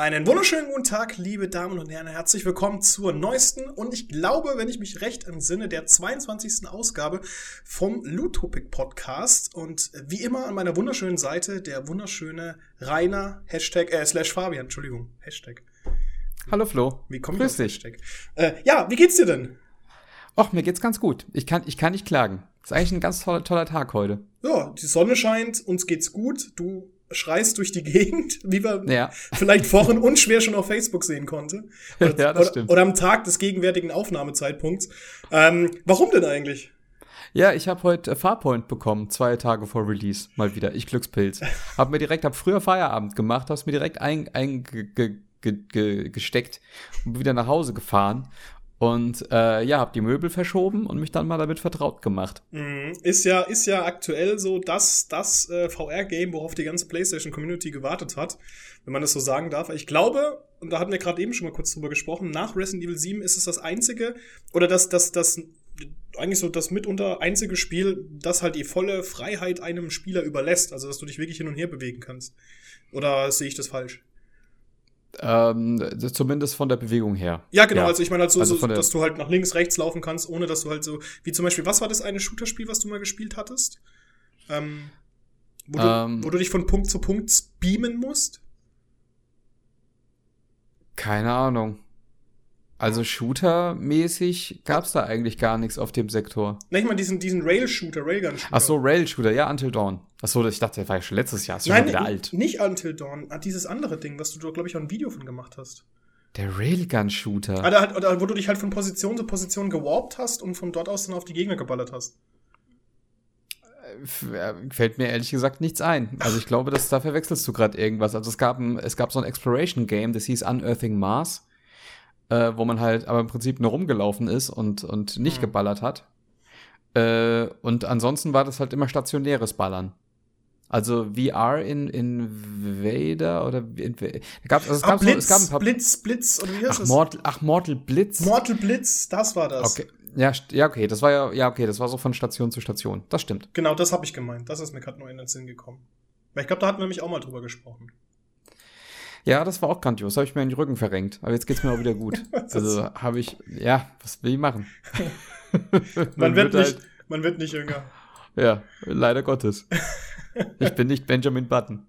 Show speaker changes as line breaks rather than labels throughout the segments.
Einen wunderschönen guten Tag, liebe Damen und Herren. Herzlich willkommen zur neuesten und ich glaube, wenn ich mich recht entsinne, der 22. Ausgabe vom Lutopic Podcast. Und wie immer an meiner wunderschönen Seite der wunderschöne Rainer, Hashtag, äh, slash Fabian, Entschuldigung, Hashtag.
Hallo Flo.
Wie kommt
Grüß
ich
dich.
Hashtag? Äh, ja, wie geht's dir denn?
Och, mir geht's ganz gut. Ich kann, ich kann nicht klagen. Ist eigentlich ein ganz toller, toller Tag heute.
Ja, die Sonne scheint, uns geht's gut. Du schreist durch die Gegend, wie wir
Ja.
vielleicht vorhin unschwer schon auf Facebook sehen konnte. Oder,
Ja, das
oder,
stimmt.
oder am Tag des gegenwärtigen Aufnahmezeitpunkts. Ähm, warum denn eigentlich?
Ja, ich habe heute äh, Farpoint bekommen, zwei Tage vor Release, mal wieder. Ich Glückspilz. Hab mir direkt, hab früher Feierabend gemacht, hab's mir direkt eingesteckt ein, ge, ge, ge, ge, gesteckt und bin wieder nach Hause gefahren. Und äh, ja, hab die Möbel verschoben und mich dann mal damit vertraut gemacht.
Mhm. Ist ja, ist ja aktuell so das, das äh, VR-Game, worauf die ganze PlayStation-Community gewartet hat, wenn man das so sagen darf. Ich glaube, und da hatten wir gerade eben schon mal kurz drüber gesprochen, nach Resident Evil 7 ist es das einzige, oder das, das, das, eigentlich so das mitunter einzige Spiel, das halt die volle Freiheit einem Spieler überlässt. Also, dass du dich wirklich hin und her bewegen kannst. Oder sehe ich das falsch?
Ähm, zumindest von der Bewegung her.
Ja, genau. Also ich meine halt so,
Also
so dass du halt nach links, rechts laufen kannst, ohne dass du halt so, wie zum Beispiel, was war das eine Shooter-Spiel, was du mal gespielt hattest? Ähm, wo, du,
Ähm.
wo du dich von Punkt zu Punkt beamen musst?
Keine Ahnung. Also Shooter-mäßig gab's da eigentlich gar nichts auf dem Sektor.
Ne, ich meine diesen, diesen Rail-Shooter, Railgun-Shooter.
Ach so, Rail-Shooter, ja, Until Dawn. Ach so, ich dachte, der war ja schon letztes Jahr. Ist schon
Nein,
wieder alt.
nicht Until Dawn. Dieses andere Ding, was du, glaube ich, auch ein Video von gemacht hast.
Der Railgun-Shooter.
Ah, da, wo du dich halt von Position zu Position gewarpt hast und von dort aus dann auf die Gegner geballert hast.
F- äh, Fällt mir ehrlich gesagt nichts ein. Also ich glaube, dass da verwechselst du gerade irgendwas. Also es gab, ein, es gab so ein Exploration-Game, das hieß Unearthing Mars, äh, wo man halt aber im Prinzip nur rumgelaufen ist und, und nicht
Hm.
geballert hat. Äh, und ansonsten war das halt immer stationäres Ballern. Also VR in Invader oder in, gab, also es, gab so,
Blitz,
es gab ein paar
Blitz, Blitz, oder wie heißt
Ach,
das?
Mortal, ach, Mortal Blitz.
Mortal Blitz, das war das.
Okay. Ja, ja, okay, das war ja, ja, okay, das war so von Station zu Station. Das stimmt.
Genau, das habe ich gemeint. Das ist mir gerade nur in den Sinn gekommen. Weil ich glaube, da hatten wir nämlich auch mal drüber gesprochen.
Ja, das war auch grandios. Habe ich mir in den Rücken verrenkt. Aber jetzt geht's mir auch wieder gut. Also habe ich, ja, was will ich machen?
Man, wird, nicht,
halt,
man wird nicht jünger.
ja, leider Gottes. Ich bin nicht Benjamin Button.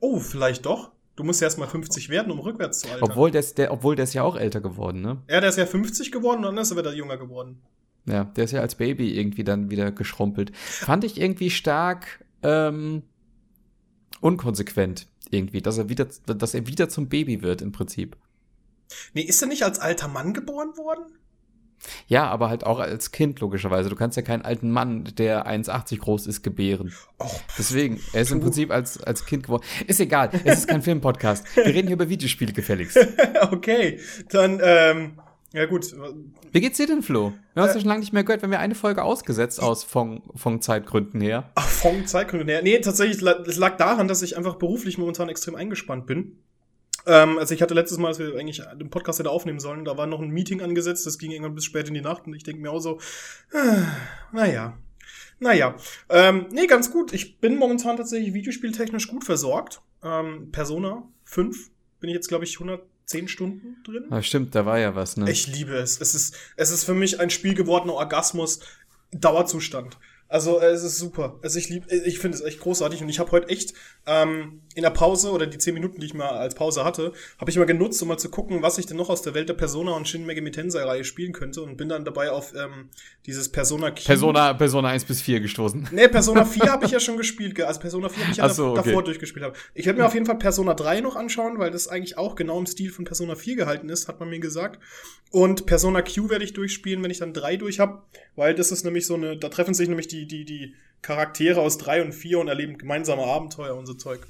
Oh, vielleicht doch. Du musst erst mal 50 werden, um rückwärts zu altern.
Obwohl der, ist- der, obwohl der ist ja auch älter geworden, ne?
ja, der ist ja 50 geworden und dann ist er wieder jünger geworden.
Ja, der ist ja als Baby irgendwie dann wieder geschrumpelt. Fand ich irgendwie stark ähm, unkonsequent irgendwie, dass er wieder, dass er wieder zum Baby wird im Prinzip.
Nee, ist er nicht als alter Mann geboren worden?
Ja, aber halt auch als Kind logischerweise. Du kannst ja keinen alten Mann, der 1,80 groß ist, gebären.
Och,
Deswegen, er ist im. Prinzip als, als Kind geworden. Ist egal, es ist kein Filmpodcast. Wir reden hier über Videospiele gefälligst.
okay. Dann, ähm, ja gut.
Wie geht's dir denn, Flo? Wir haben uns
Äh.
ja schon lange nicht mehr gehört, wenn wir eine Folge ausgesetzt aus von, von Zeitgründen her.
Ach, vom Zeitgründen her. Nee, tatsächlich, es lag daran, dass ich einfach beruflich momentan extrem eingespannt bin. Ähm, also ich hatte letztes Mal, als wir eigentlich den Podcast hätte aufnehmen sollen, da war noch ein Meeting angesetzt, das ging irgendwann bis spät in die Nacht und ich denke mir auch so, äh, naja. Naja, ähm, nee, ganz gut. Ich bin momentan tatsächlich videospieltechnisch gut versorgt. Ähm, Persona 5 bin ich jetzt, glaube ich, 110 Stunden drin.
Ah, stimmt, da war ja was, ne?
Ich liebe es. Es ist, es ist für mich ein Spiel gewordener Orgasmus. Dauerzustand. Also es ist super. Also ich liebe, ich finde es echt großartig und ich habe heute echt ähm, in der Pause oder die zehn Minuten, die ich mal als Pause hatte, habe ich mal genutzt, um mal zu gucken, was ich denn noch aus der Welt der Persona und Shin Megami Tensei Reihe spielen könnte und bin dann dabei auf ähm, dieses Persona Q.
Persona, Persona 1 bis 4 gestoßen.
Nee, Persona 4 habe ich ja schon gespielt. ge- Also Persona 4 habe ich ja
so, okay.
davor durchgespielt. Hab. Ich werde mir auf jeden Fall Persona 3 noch anschauen, weil das eigentlich auch genau im Stil von Persona 4 gehalten ist, hat man mir gesagt. Und Persona Q werde ich durchspielen, wenn ich dann 3 durch habe, weil das ist nämlich so eine, da treffen sich nämlich die, die, die Charaktere aus 3 und 4 und erleben gemeinsame Abenteuer und so Zeug.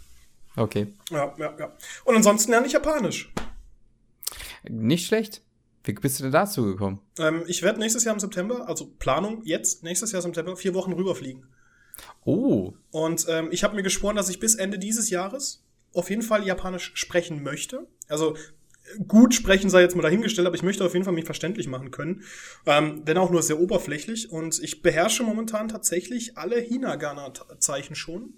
Okay.
Ja, ja, ja. Und ansonsten lerne ich Japanisch.
Nicht schlecht. Wie bist du denn dazu gekommen?
Ähm, ich werde nächstes Jahr im September, also Planung jetzt, nächstes Jahr im September, vier Wochen rüberfliegen.
Oh,
Und ähm, ich habe mir geschworen, dass ich bis Ende dieses Jahres auf jeden Fall Japanisch sprechen möchte. Also gut sprechen sei jetzt mal dahingestellt, aber ich möchte auf jeden Fall mich verständlich machen können. Ähm, wenn auch nur sehr oberflächlich. Und ich beherrsche momentan tatsächlich alle Hinagana-Zeichen schon.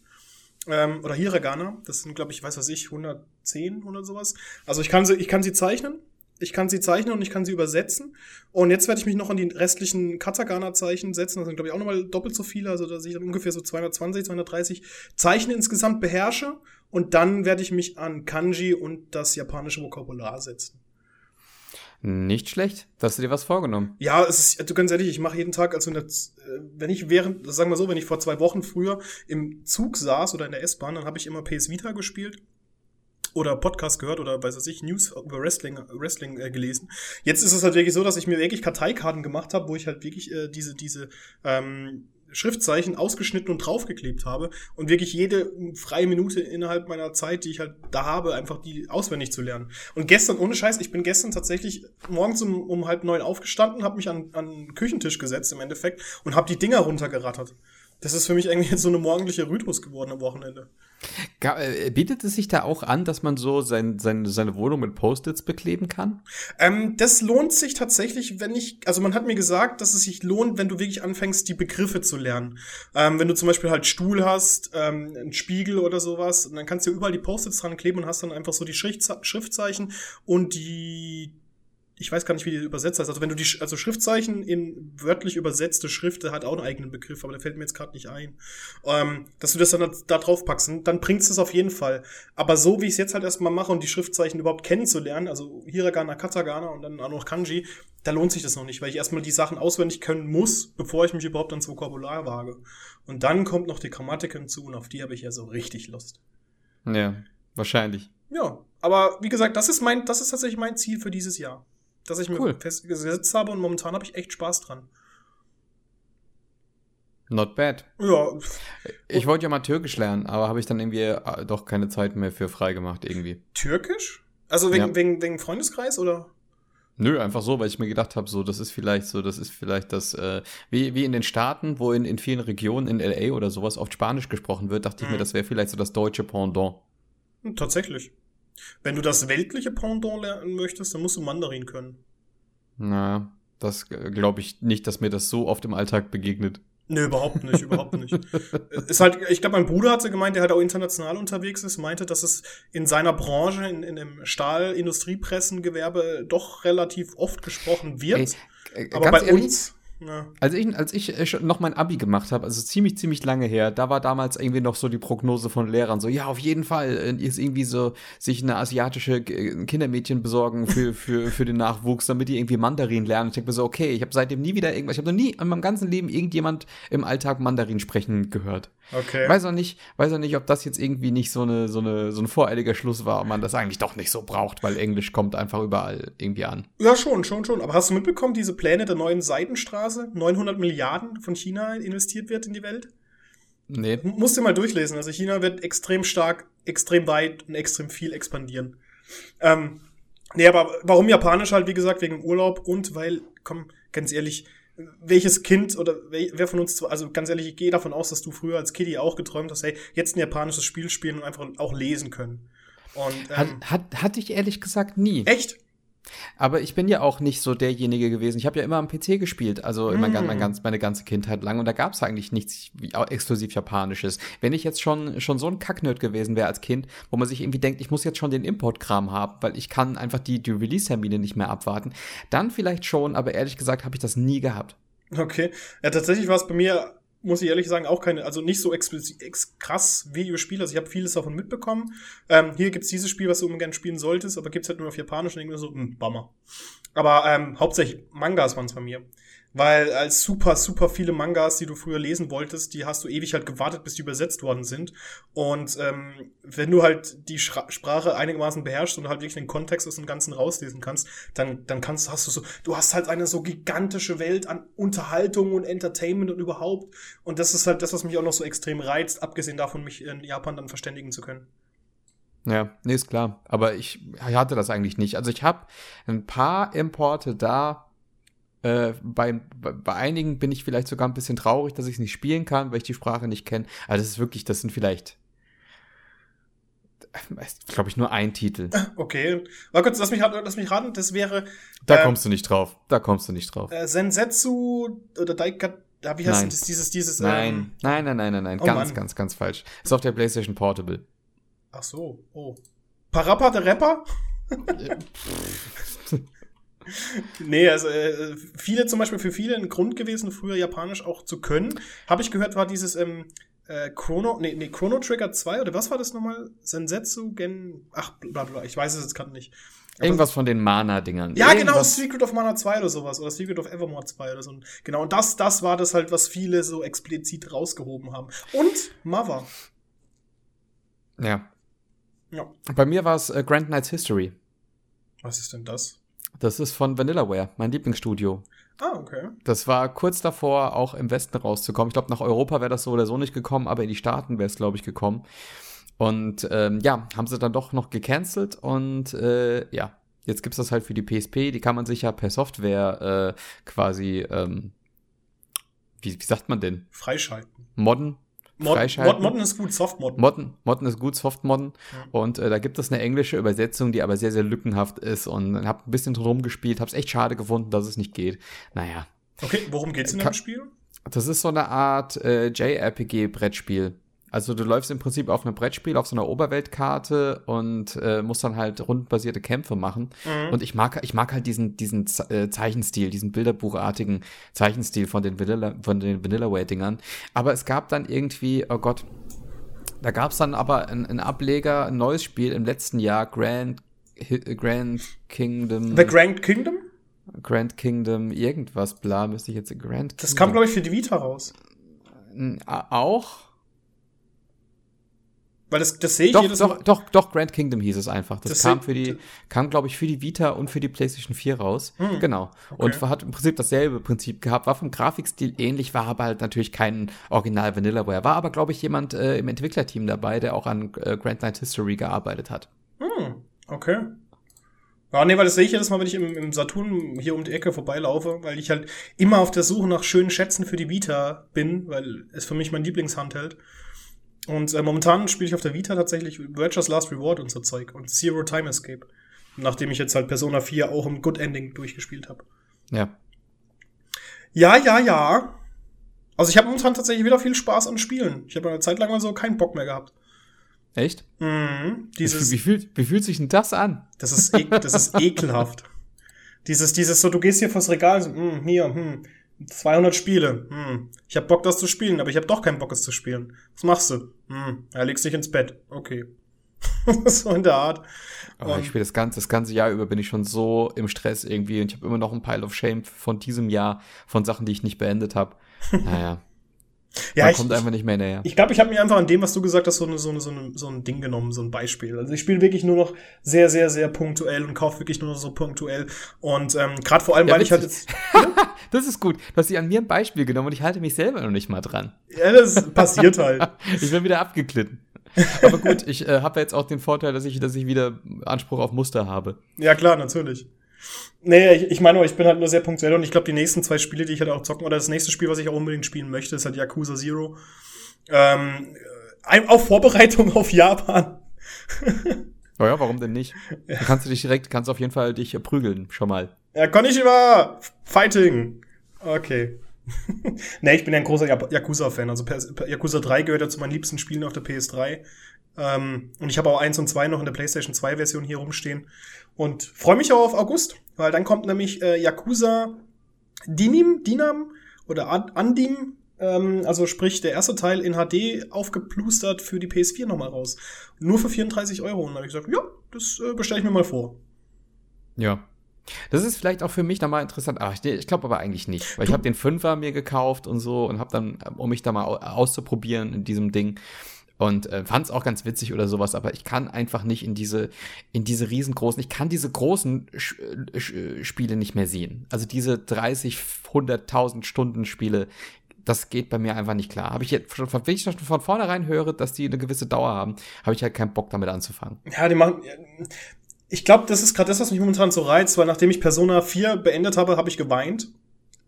Ähm, oder Hiragana. Das sind, glaube ich, weiß was ich, 110 oder sowas. Also ich kann sie, ich kann sie zeichnen. Ich kann sie zeichnen und ich kann sie übersetzen. Und jetzt werde ich mich noch an die restlichen Katakana-Zeichen setzen. Das sind, glaube ich, auch nochmal doppelt so viele. Also, dass ich dann ungefähr so 220, 230 Zeichen insgesamt beherrsche. Und dann werde ich mich an Kanji und das japanische Vokabular setzen.
Nicht schlecht. Hast du dir was vorgenommen?
Ja, es ist, du ganz ehrlich, ich mache jeden Tag, also äh, wenn ich während, sagen wir so, wenn ich vor zwei Wochen früher im Zug saß oder in der S-Bahn, dann habe ich immer PS Vita gespielt oder Podcast gehört oder weiß ich, News über Wrestling, Wrestling äh, gelesen. Jetzt ist es halt wirklich so, dass ich mir wirklich Karteikarten gemacht habe, wo ich halt wirklich äh, diese, diese ähm, Schriftzeichen ausgeschnitten und draufgeklebt habe und wirklich jede freie Minute innerhalb meiner Zeit, die ich halt da habe, einfach die auswendig zu lernen. Und gestern, ohne Scheiß, ich bin gestern tatsächlich morgens um, um halb neun aufgestanden, habe mich an, an den Küchentisch gesetzt im Endeffekt und habe die Dinger runtergerattert. Das ist für mich eigentlich jetzt so eine morgendliche Rhythmus geworden am Wochenende.
Äh, bietet es sich da auch an, dass man so sein, sein, seine Wohnung mit Post-its bekleben kann?
Ähm, das lohnt sich tatsächlich, wenn ich, also man hat mir gesagt, dass es sich lohnt, wenn du wirklich anfängst, die Begriffe zu lernen. Ähm, wenn du zum Beispiel halt Stuhl hast, ähm, einen Spiegel oder sowas, dann kannst du überall die Post-its dran kleben und hast dann einfach so die Schriftzeichen und die ich weiß gar nicht, wie die übersetzt heißt. Also wenn du die, also Schriftzeichen in wörtlich übersetzte Schrift, hat auch einen eigenen Begriff, aber der fällt mir jetzt gerade nicht ein. Ähm, dass du das dann da drauf packst, dann bringst du es auf jeden Fall. Aber so wie ich es jetzt halt erstmal mache und die Schriftzeichen überhaupt kennenzulernen, also Hiragana, Katagana und dann auch noch Kanji, da lohnt sich das noch nicht, weil ich erstmal die Sachen auswendig können muss, bevor ich mich überhaupt ans Vokabular wage. Und dann kommt noch die Grammatik hinzu und auf die habe ich ja so richtig Lust.
Ja, wahrscheinlich.
Ja, aber wie gesagt, das ist mein, das ist tatsächlich mein Ziel für dieses Jahr dass ich cool. mir festgesetzt habe und momentan habe ich echt Spaß dran.
Not bad.
Ja.
Ich wollte ja mal Türkisch lernen, aber habe ich dann irgendwie äh, doch keine Zeit mehr für frei gemacht irgendwie.
Türkisch? Also wegen, ja. wegen, wegen Freundeskreis oder?
Nö, einfach so, weil ich mir gedacht habe, so, das ist vielleicht so, das ist vielleicht das, äh, wie, wie in den Staaten, wo in, in vielen Regionen, in LA oder sowas, oft Spanisch gesprochen wird, dachte mhm. ich mir, mhm. das wäre vielleicht so das deutsche Pendant.
Tatsächlich. Wenn du das weltliche Pendant lernen möchtest, dann musst du Mandarin können.
Na, das glaube ich nicht, dass mir das so oft im Alltag begegnet.
Nee, überhaupt nicht, überhaupt nicht. ist halt, ich glaube, mein Bruder hatte gemeint, der halt auch international unterwegs ist, meinte, dass es in seiner Branche, in, in dem Stahl-Industriepressengewerbe doch relativ oft gesprochen wird. Ey, äh, Aber bei ehrlich, uns
ja. Als ich, als ich äh, noch mein Abi gemacht habe, also ziemlich, ziemlich lange her, da war damals irgendwie noch so die Prognose von Lehrern so, ja, auf jeden Fall äh, ist irgendwie so, sich eine asiatische äh, Kindermädchen besorgen für, für, für den Nachwuchs, damit die irgendwie Mandarin lernen. Ich denke mir so, okay, ich habe seitdem nie wieder irgendwas, ich habe noch nie in meinem ganzen Leben irgendjemand im Alltag Mandarin sprechen gehört.
Okay.
Weiß auch nicht, weiß auch nicht, ob das jetzt irgendwie nicht so eine, so eine, so ein voreiliger Schluss war, ob man das eigentlich doch nicht so braucht, weil Englisch kommt einfach überall irgendwie an.
Ja, schon, schon, schon. Aber hast du mitbekommen, diese Pläne der neuen Seidenstraße? 900 Milliarden von China investiert wird in die Welt?
Nee.
Musst du mal durchlesen. Also China wird extrem stark, extrem weit und extrem viel expandieren. Ähm, nee, aber warum Japanisch halt, wie gesagt, wegen Urlaub und weil, komm, ganz ehrlich, welches Kind oder wer von uns, also ganz ehrlich, ich gehe davon aus, dass du früher als Kitty auch geträumt hast, hey, jetzt ein japanisches Spiel spielen und einfach auch lesen können. Und,
ähm, hat, hat, hatte ich ehrlich gesagt nie.
Echt?
Aber ich bin ja auch nicht so derjenige gewesen. Ich habe ja immer am PC gespielt, also mm. mein, mein ganz, meine ganze Kindheit lang. Und da gab es eigentlich nichts exklusiv Japanisches. Wenn ich jetzt schon, schon so ein Kacknerd gewesen wäre als Kind, wo man sich irgendwie denkt, ich muss jetzt schon den Importkram haben, weil ich kann einfach die, die Release-Termine nicht mehr abwarten, dann vielleicht schon, aber ehrlich gesagt habe ich das nie gehabt.
Okay. Ja, tatsächlich war es bei mir muss ich ehrlich sagen, auch keine, also nicht so ex, krass Videospiel. Also ich habe vieles davon mitbekommen. Ähm, hier gibt's dieses Spiel, was du gerne spielen solltest, aber gibt's halt nur auf Japanisch und irgendwie so, mh, hm, Bummer. Aber ähm, hauptsächlich Mangas waren's bei mir. Weil als super, super viele Mangas, die du früher lesen wolltest, die hast du ewig halt gewartet, bis die übersetzt worden sind. Und ähm, wenn du halt die Schra Sprache einigermaßen beherrschst und halt wirklich den Kontext aus dem Ganzen rauslesen kannst, dann, dann kannst, hast du so, du hast halt eine so gigantische Welt an Unterhaltung und Entertainment und überhaupt. Und das ist halt das, was mich auch noch so extrem reizt, abgesehen davon, mich in Japan dann verständigen zu können.
Ja, nee, ist klar. Aber ich hatte das eigentlich nicht. Also ich habe ein paar Importe da, äh, bei, bei einigen bin ich vielleicht sogar ein bisschen traurig, dass ich es nicht spielen kann, weil ich die Sprache nicht kenne. Also das ist wirklich, das sind vielleicht, glaube ich, nur ein Titel.
Okay. Mal kurz, lass mich, lass mich raten, das wäre.
Da äh, kommst du nicht drauf. Da kommst du nicht drauf.
Äh, Sensetsu oder Daika, Da, wie heißt das? Dieses, dieses.
Nein,
Ähm,
nein, nein, nein, nein, nein.
Oh
ganz,
Mann.
ganz, ganz falsch. Ist auf der PlayStation Portable.
ach so, oh. Parappa der Rapper? nee, also äh, viele zum Beispiel für viele ein Grund gewesen, früher Japanisch auch zu können. Habe ich gehört, war dieses ähm, äh, Chrono, nee, nee, Chrono Trigger 2 oder was war das nochmal? Sensetsu Gen. Ach, bla bla, ich weiß es jetzt gerade nicht. Aber-
Irgendwas von den Mana-Dingern.
Ja, genau,
Irgendwas-
Secret of Mana 2 oder sowas. Oder Secret of Evermore 2 oder so. Genau, und das, das war das halt, was viele so explizit rausgehoben haben. Und Mother.
Ja.
Ja.
Bei mir war es äh, Grand Knights History.
Was ist denn das?
Das ist von Vanillaware, mein Lieblingsstudio.
Ah, okay.
Das war kurz davor, auch im Westen rauszukommen. Ich glaube, nach Europa wäre das so oder so nicht gekommen, aber in die Staaten wäre es, glaube ich, gekommen. Und ähm, ja, haben sie dann doch noch gecancelt und äh, ja, jetzt gibt's das halt für die PSP. Die kann man sich ja per Software äh, quasi, ähm, wie, wie sagt man denn?
Freischalten.
Modden?
Mod,
Freischalten?
Mod, Modden ist gut, Softmodden.
Modden, Modden ist gut, Softmodden.
Ja.
Und äh, da gibt es eine englische Übersetzung, die aber sehr, sehr lückenhaft ist. Und habe ein bisschen drum rumgespielt, habe es echt schade gefunden, dass es nicht geht. Naja,
Okay, worum geht's in
Ka-
dem Spiel?
das ist so eine Art äh, JRPG-Brettspiel. Also du läufst im Prinzip auf einem Brettspiel, auf so einer Oberweltkarte und äh, musst dann halt rundenbasierte Kämpfe machen.
Mhm.
Und ich mag, ich mag halt diesen, diesen Ze- äh, Zeichenstil, diesen bilderbuchartigen Zeichenstil von den Vanilla, von den Vanillaware-Dingern. Aber es gab dann irgendwie, oh Gott, da gab es dann aber einen Ableger, ein neues Spiel im letzten Jahr, Grand, Hi- Grand Kingdom,
The Grand Kingdom?
Grand Kingdom, irgendwas, bla, müsste ich jetzt Grand
Das kam,
Kingdom.
glaube ich, für die Vita raus.
Auch?
Weil das, das sehe ich
Doch,
jedes
doch,
Mal.
doch, doch, Grand Kingdom hieß es einfach. Das,
Das
kam für die, kam, glaube ich, für die Vita und für die PlayStation 4 raus.
Hm.
Genau.
Okay.
Und hat im Prinzip dasselbe Prinzip gehabt, war vom Grafikstil ähnlich, war aber halt natürlich kein Original Vanillaware. War aber, glaube ich, jemand äh, im Entwicklerteam dabei, der auch an äh, Grand Knight History gearbeitet hat.
Hm, okay. Ja, nee, weil das sehe ich jedes Mal, wenn ich im, im Saturn hier um die Ecke vorbeilaufe, weil ich halt immer auf der Suche nach schönen Schätzen für die Vita bin, weil es für mich mein Lieblingshandheld. Und äh, momentan spiele ich auf der Vita tatsächlich Virtuous Last Reward und so Zeug und Zero Time Escape. Nachdem ich jetzt halt Persona 4 auch im Good Ending durchgespielt habe.
Ja.
Ja, ja, ja. Also ich habe momentan tatsächlich wieder viel Spaß an Spielen. Ich habe eine Zeit lang mal so keinen Bock mehr gehabt.
Echt?
Mhm.
Wie,
Dieses,
wie, fühlt, wie fühlt sich denn das an?
Das ist, e das ist ekelhaft. Dieses, dieses so, du gehst hier vors Regal, so, hm, hier, hm, 200 Spiele, hm, ich hab Bock, das zu spielen, aber ich hab doch keinen Bock, es zu spielen. Was machst du? Hm, ja, legst dich ins Bett. Okay. so in der Art.
Aber
Und-
ich spiele das ganze, das ganze Jahr über bin ich schon so im Stress irgendwie und ich habe immer noch ein Pile of Shame von diesem Jahr, von Sachen, die ich nicht beendet habe. Naja,
ja,
man
ich,
kommt einfach nicht mehr näher.
ich glaube, ich habe mir einfach an dem, was du gesagt hast, so, eine, so, eine, so, eine, so ein Ding genommen, so ein Beispiel. Also ich spiele wirklich nur noch sehr, sehr, sehr punktuell und kaufe wirklich nur noch so punktuell. Und ähm, gerade vor allem,
Ja,
weil ich halt jetzt.
Das ist gut. Du hast dich an mir ein Beispiel genommen und ich halte mich selber noch nicht mal dran.
Ja, das passiert halt.
Ich bin wieder abgeglitten. Aber gut, ich äh, habe jetzt auch den Vorteil, dass ich, dass ich wieder Anspruch auf Muster habe.
Ja, klar, natürlich. Nee, ich, ich meine, ich bin halt nur sehr punktuell und ich glaube, die nächsten zwei Spiele, die ich halt auch zocken, oder das nächste Spiel, was ich auch unbedingt spielen möchte, ist halt Yakuza Zero. Ähm, auf Vorbereitung auf Japan.
Naja, warum denn nicht? Dann kannst du dich direkt, kannst auf jeden Fall dich äh, prügeln, schon mal.
Ja, Konnichiwa! Fighting! Okay. nee, ich bin ja ein großer Yakuza-Fan. Also Yakuza 3 gehört ja zu meinen liebsten Spielen auf der PS3. Ähm, und ich habe auch 1 und 2 noch in der PlayStation 2-Version hier rumstehen. Und freue mich auch auf August, weil dann kommt nämlich äh, Yakuza Dinim, Dinam oder Andim, ähm, also sprich der erste Teil in HD aufgeplustert für die PS4 nochmal raus. Nur für 34 Euro. Und dann habe ich gesagt, ja, das äh, bestelle ich mir mal vor.
Ja. Das ist vielleicht auch für mich nochmal interessant. Aber ich, ich glaube aber eigentlich nicht. Weil ich habe den Fünfer mir gekauft und so und habe dann, äh, um mich da mal au- auszuprobieren in diesem Ding. Und äh, fand es auch ganz witzig oder sowas, aber ich kann einfach nicht in diese, in diese riesengroßen, ich kann diese großen Sch äh, Sch äh, Spiele nicht mehr sehen. Also diese 30, 100.000 Stunden Spiele, das geht bei mir einfach nicht klar. Habe ich jetzt, schon, wenn ich schon von vornherein höre, dass die eine gewisse Dauer haben, habe ich halt keinen Bock damit anzufangen.
Ja, die machen. Ich glaube, das ist gerade das, was mich momentan so reizt, weil nachdem ich Persona 4 beendet habe, habe ich geweint.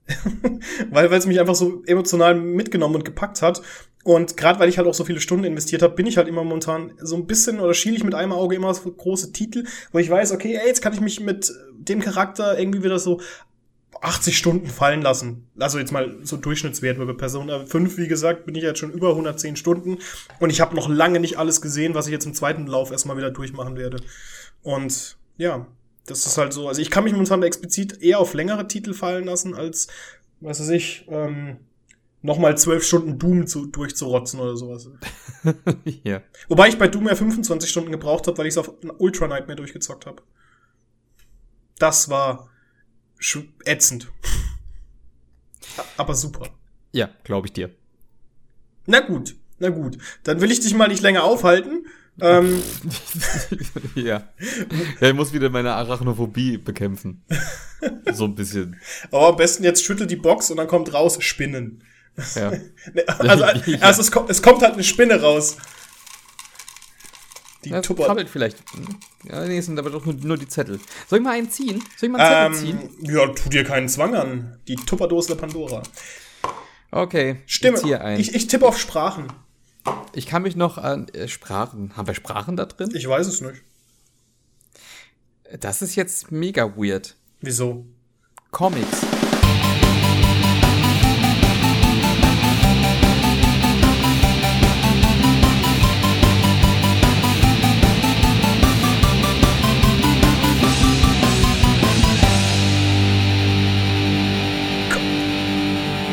weil weil es mich einfach so emotional mitgenommen und gepackt hat. Und gerade weil ich halt auch so viele Stunden investiert habe, bin ich halt immer momentan so ein bisschen oder schiele ich mit einem Auge immer auf große Titel, wo ich weiß, okay, ey, jetzt kann ich mich mit dem Charakter irgendwie wieder so 80 Stunden fallen lassen. Also jetzt mal so Durchschnittswert bei Persona 5, wie gesagt, bin ich jetzt schon über 110 Stunden und ich habe noch lange nicht alles gesehen, was ich jetzt im zweiten Lauf erstmal wieder durchmachen werde. Und ja, das ist halt so. Also ich kann mich momentan explizit eher auf längere Titel fallen lassen, als, was weiß ich, ähm, nochmal zwölf Stunden Doom zu, durchzurotzen oder sowas. ja. Wobei ich bei Doom ja 25 Stunden gebraucht habe, weil ich es auf Ultra Nightmare durchgezockt habe. Das war ätzend. Aber super.
Ja, glaube ich dir.
Na gut, na gut. Dann will ich dich mal nicht länger aufhalten. Ähm,
ja. ja. Ich muss wieder meine Arachnophobie bekämpfen. So ein bisschen.
Aber am besten jetzt schüttel die Box und dann kommt raus Spinnen. Ja. also, ja. also es, kommt, es kommt halt eine Spinne raus.
Die ja, Tupper. krabbelt vielleicht. Ja, nee, sind aber doch nur, nur, die Zettel. Soll ich mal einen ziehen? Soll ich mal einen
Zettel ähm, ziehen? Ja, tu dir keinen Zwang an. Die Tupperdose der Pandora.
Okay.
Stimme. Ich, ich, ich tippe auf Sprachen.
Ich kann mich noch an äh, Sprachen. Haben wir Sprachen da drin?
Ich weiß es nicht.
Das ist jetzt mega weird.
Wieso?
Comics.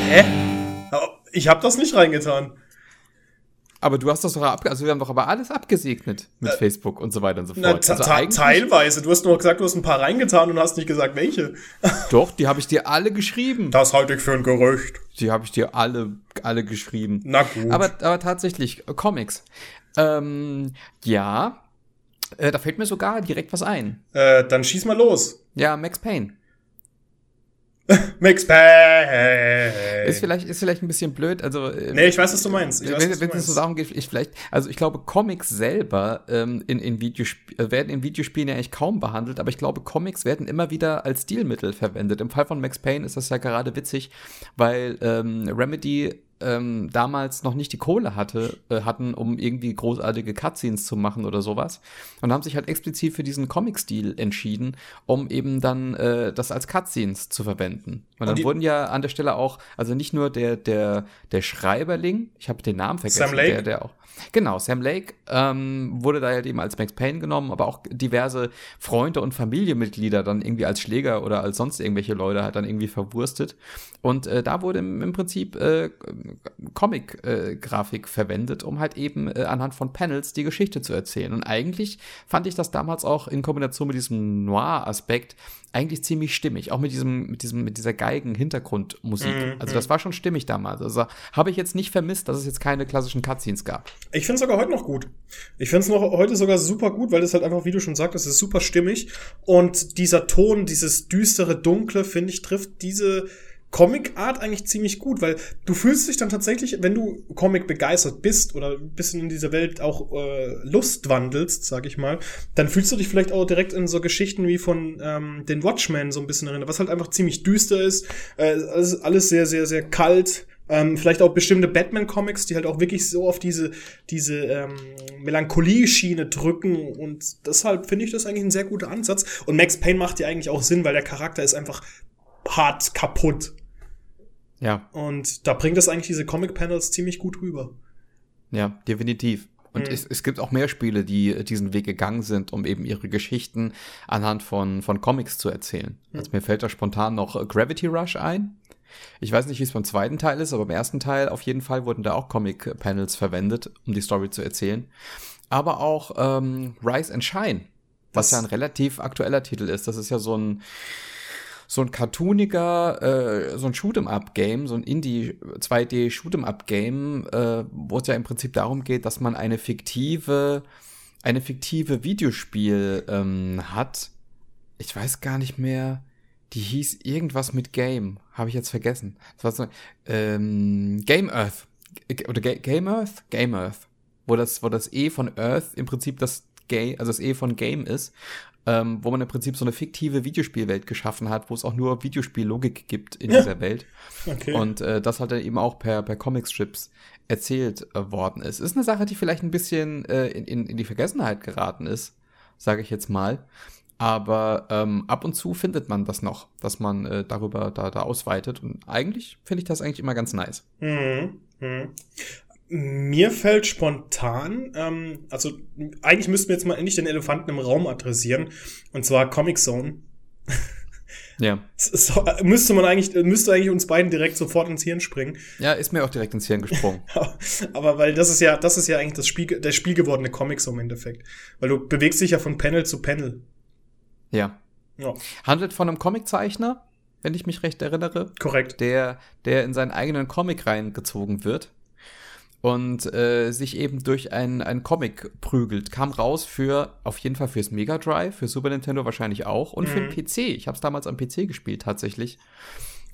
Hä? Ich habe das nicht reingetan.
Aber du hast das doch ab, also wir haben doch aber alles abgesegnet mit äh, Facebook und so weiter und so fort.
Na,
also
teilweise. Du hast nur gesagt, du hast ein paar reingetan und hast nicht gesagt, welche.
Doch, die habe ich dir alle geschrieben.
Das halte ich für ein Gerücht.
Die habe ich dir alle, alle geschrieben.
Na gut.
Aber, aber tatsächlich, äh, Comics. Ähm, ja, äh, da fällt mir sogar direkt was ein.
Äh, dann schieß mal los.
Ja, Max Payne.
Max Payne.
Ist vielleicht, ist vielleicht ein bisschen blöd. Also,
äh, nee, ich weiß, was du meinst.
Ich wenn, wenn es so darum geht, ich vielleicht, also ich glaube, Comics selber ähm, in, in Videosp äh, werden in Videospielen ja eigentlich kaum behandelt, aber ich glaube, Comics werden immer wieder als Stilmittel verwendet. Im Fall von Max Payne ist das ja gerade witzig, weil ähm, Remedy ähm, damals noch nicht die Kohle hatte, äh, hatten, um irgendwie großartige Cutscenes zu machen oder sowas. Und haben sich halt explizit für diesen Comic-Stil entschieden, um eben dann äh, das als Cutscenes zu verwenden. Und dann wurden ja an der Stelle auch, also nicht nur der, der, der Schreiberling, ich habe den Namen vergessen, der, der auch. Genau, Sam Lake ähm, wurde da halt eben als Max Payne genommen, aber auch diverse Freunde und Familienmitglieder dann irgendwie als Schläger oder als sonst irgendwelche Leute halt dann irgendwie verwurstet. Und äh, da wurde im, im Prinzip äh, Comic-Grafik äh, verwendet, um halt eben äh, anhand von Panels die Geschichte zu erzählen. Und eigentlich fand ich das damals auch in Kombination mit diesem Noir-Aspekt eigentlich ziemlich stimmig, auch mit diesem, mit diesem, mit dieser Geigen-Hintergrundmusik. Mm, also das war schon stimmig damals. Also habe ich jetzt nicht vermisst, dass es jetzt keine klassischen Cutscenes gab.
Ich finde es sogar heute noch gut. Ich finde es noch heute sogar super gut, weil es halt einfach, wie du schon sagtest, ist super stimmig. Und dieser Ton, dieses düstere, dunkle, finde ich, trifft diese Comic-Art eigentlich ziemlich gut, weil du fühlst dich dann tatsächlich, wenn du Comic begeistert bist oder ein bisschen in dieser Welt auch äh, Lust wandelst, sag ich mal, dann fühlst du dich vielleicht auch direkt in so Geschichten wie von ähm, den Watchmen so ein bisschen erinnert, was halt einfach ziemlich düster ist, äh, alles, alles sehr, sehr, sehr kalt, ähm, vielleicht auch bestimmte Batman-Comics, die halt auch wirklich so auf diese, diese ähm, Melancholie-Schiene drücken. Und deshalb finde ich das eigentlich ein sehr guter Ansatz. Und Max Payne macht ja eigentlich auch Sinn, weil der Charakter ist einfach hart kaputt.
Ja.
Und da bringt das eigentlich diese Comic-Panels ziemlich gut rüber.
Ja, definitiv. Und mhm. es, es gibt auch mehr Spiele, die diesen Weg gegangen sind, um eben ihre Geschichten anhand von, von Comics zu erzählen. Mhm. Also mir fällt da spontan noch Gravity Rush ein. Ich weiß nicht, wie es beim zweiten Teil ist, aber im ersten Teil auf jeden Fall wurden da auch Comic-Panels verwendet, um die Story zu erzählen. Aber auch ähm, Rise and Shine, was das ja ein relativ aktueller Titel ist. Das ist ja so ein so ein cartooniger, äh, so ein Shoot'em-up-Game, so ein Indie-2D-Shoot'em-up-Game, äh, wo es ja im Prinzip darum geht, dass man eine fiktive, eine fiktive Videospiel ähm, hat. Ich weiß gar nicht mehr. Die hieß irgendwas mit Game. Habe ich jetzt vergessen. Das war so, ähm, Game Earth. Oder Ga Game Earth? Game Earth. Wo das, wo das E von Earth im Prinzip das Game, also das E von Game ist ähm, wo man im Prinzip so eine fiktive Videospielwelt geschaffen hat, wo es auch nur Videospiellogik gibt in ja. dieser Welt. Okay. Und äh, das halt dann eben auch per, per Comic-Strips erzählt äh, worden ist. Ist eine Sache, die vielleicht ein bisschen äh, in, in, in die Vergessenheit geraten ist, sage ich jetzt mal. Aber ähm, ab und zu findet man das noch, dass man äh, darüber da, da ausweitet. Und eigentlich finde ich das eigentlich immer ganz nice.
Mhm. Mhm. Mir fällt spontan, ähm, also eigentlich müssten wir jetzt mal endlich den Elefanten im Raum adressieren, und zwar Comic Zone.
Ja.
So, müsste man eigentlich, müsste eigentlich uns beiden direkt sofort ins Hirn springen.
Ja, ist mir auch direkt ins Hirn gesprungen.
Aber weil das ist ja, das ist ja eigentlich das Spiel, der spielgewordene Comic so im Endeffekt. Weil du bewegst dich ja von Panel zu Panel.
Ja. ja. Handelt von einem Comiczeichner, wenn ich mich recht erinnere.
Korrekt.
Der, der in seinen eigenen Comic reingezogen wird und äh, sich eben durch einen, einen Comic prügelt. Kam raus für, auf jeden Fall fürs Mega Drive, für Super Nintendo wahrscheinlich auch und mhm. für den PC. Ich habe es damals am PC gespielt tatsächlich.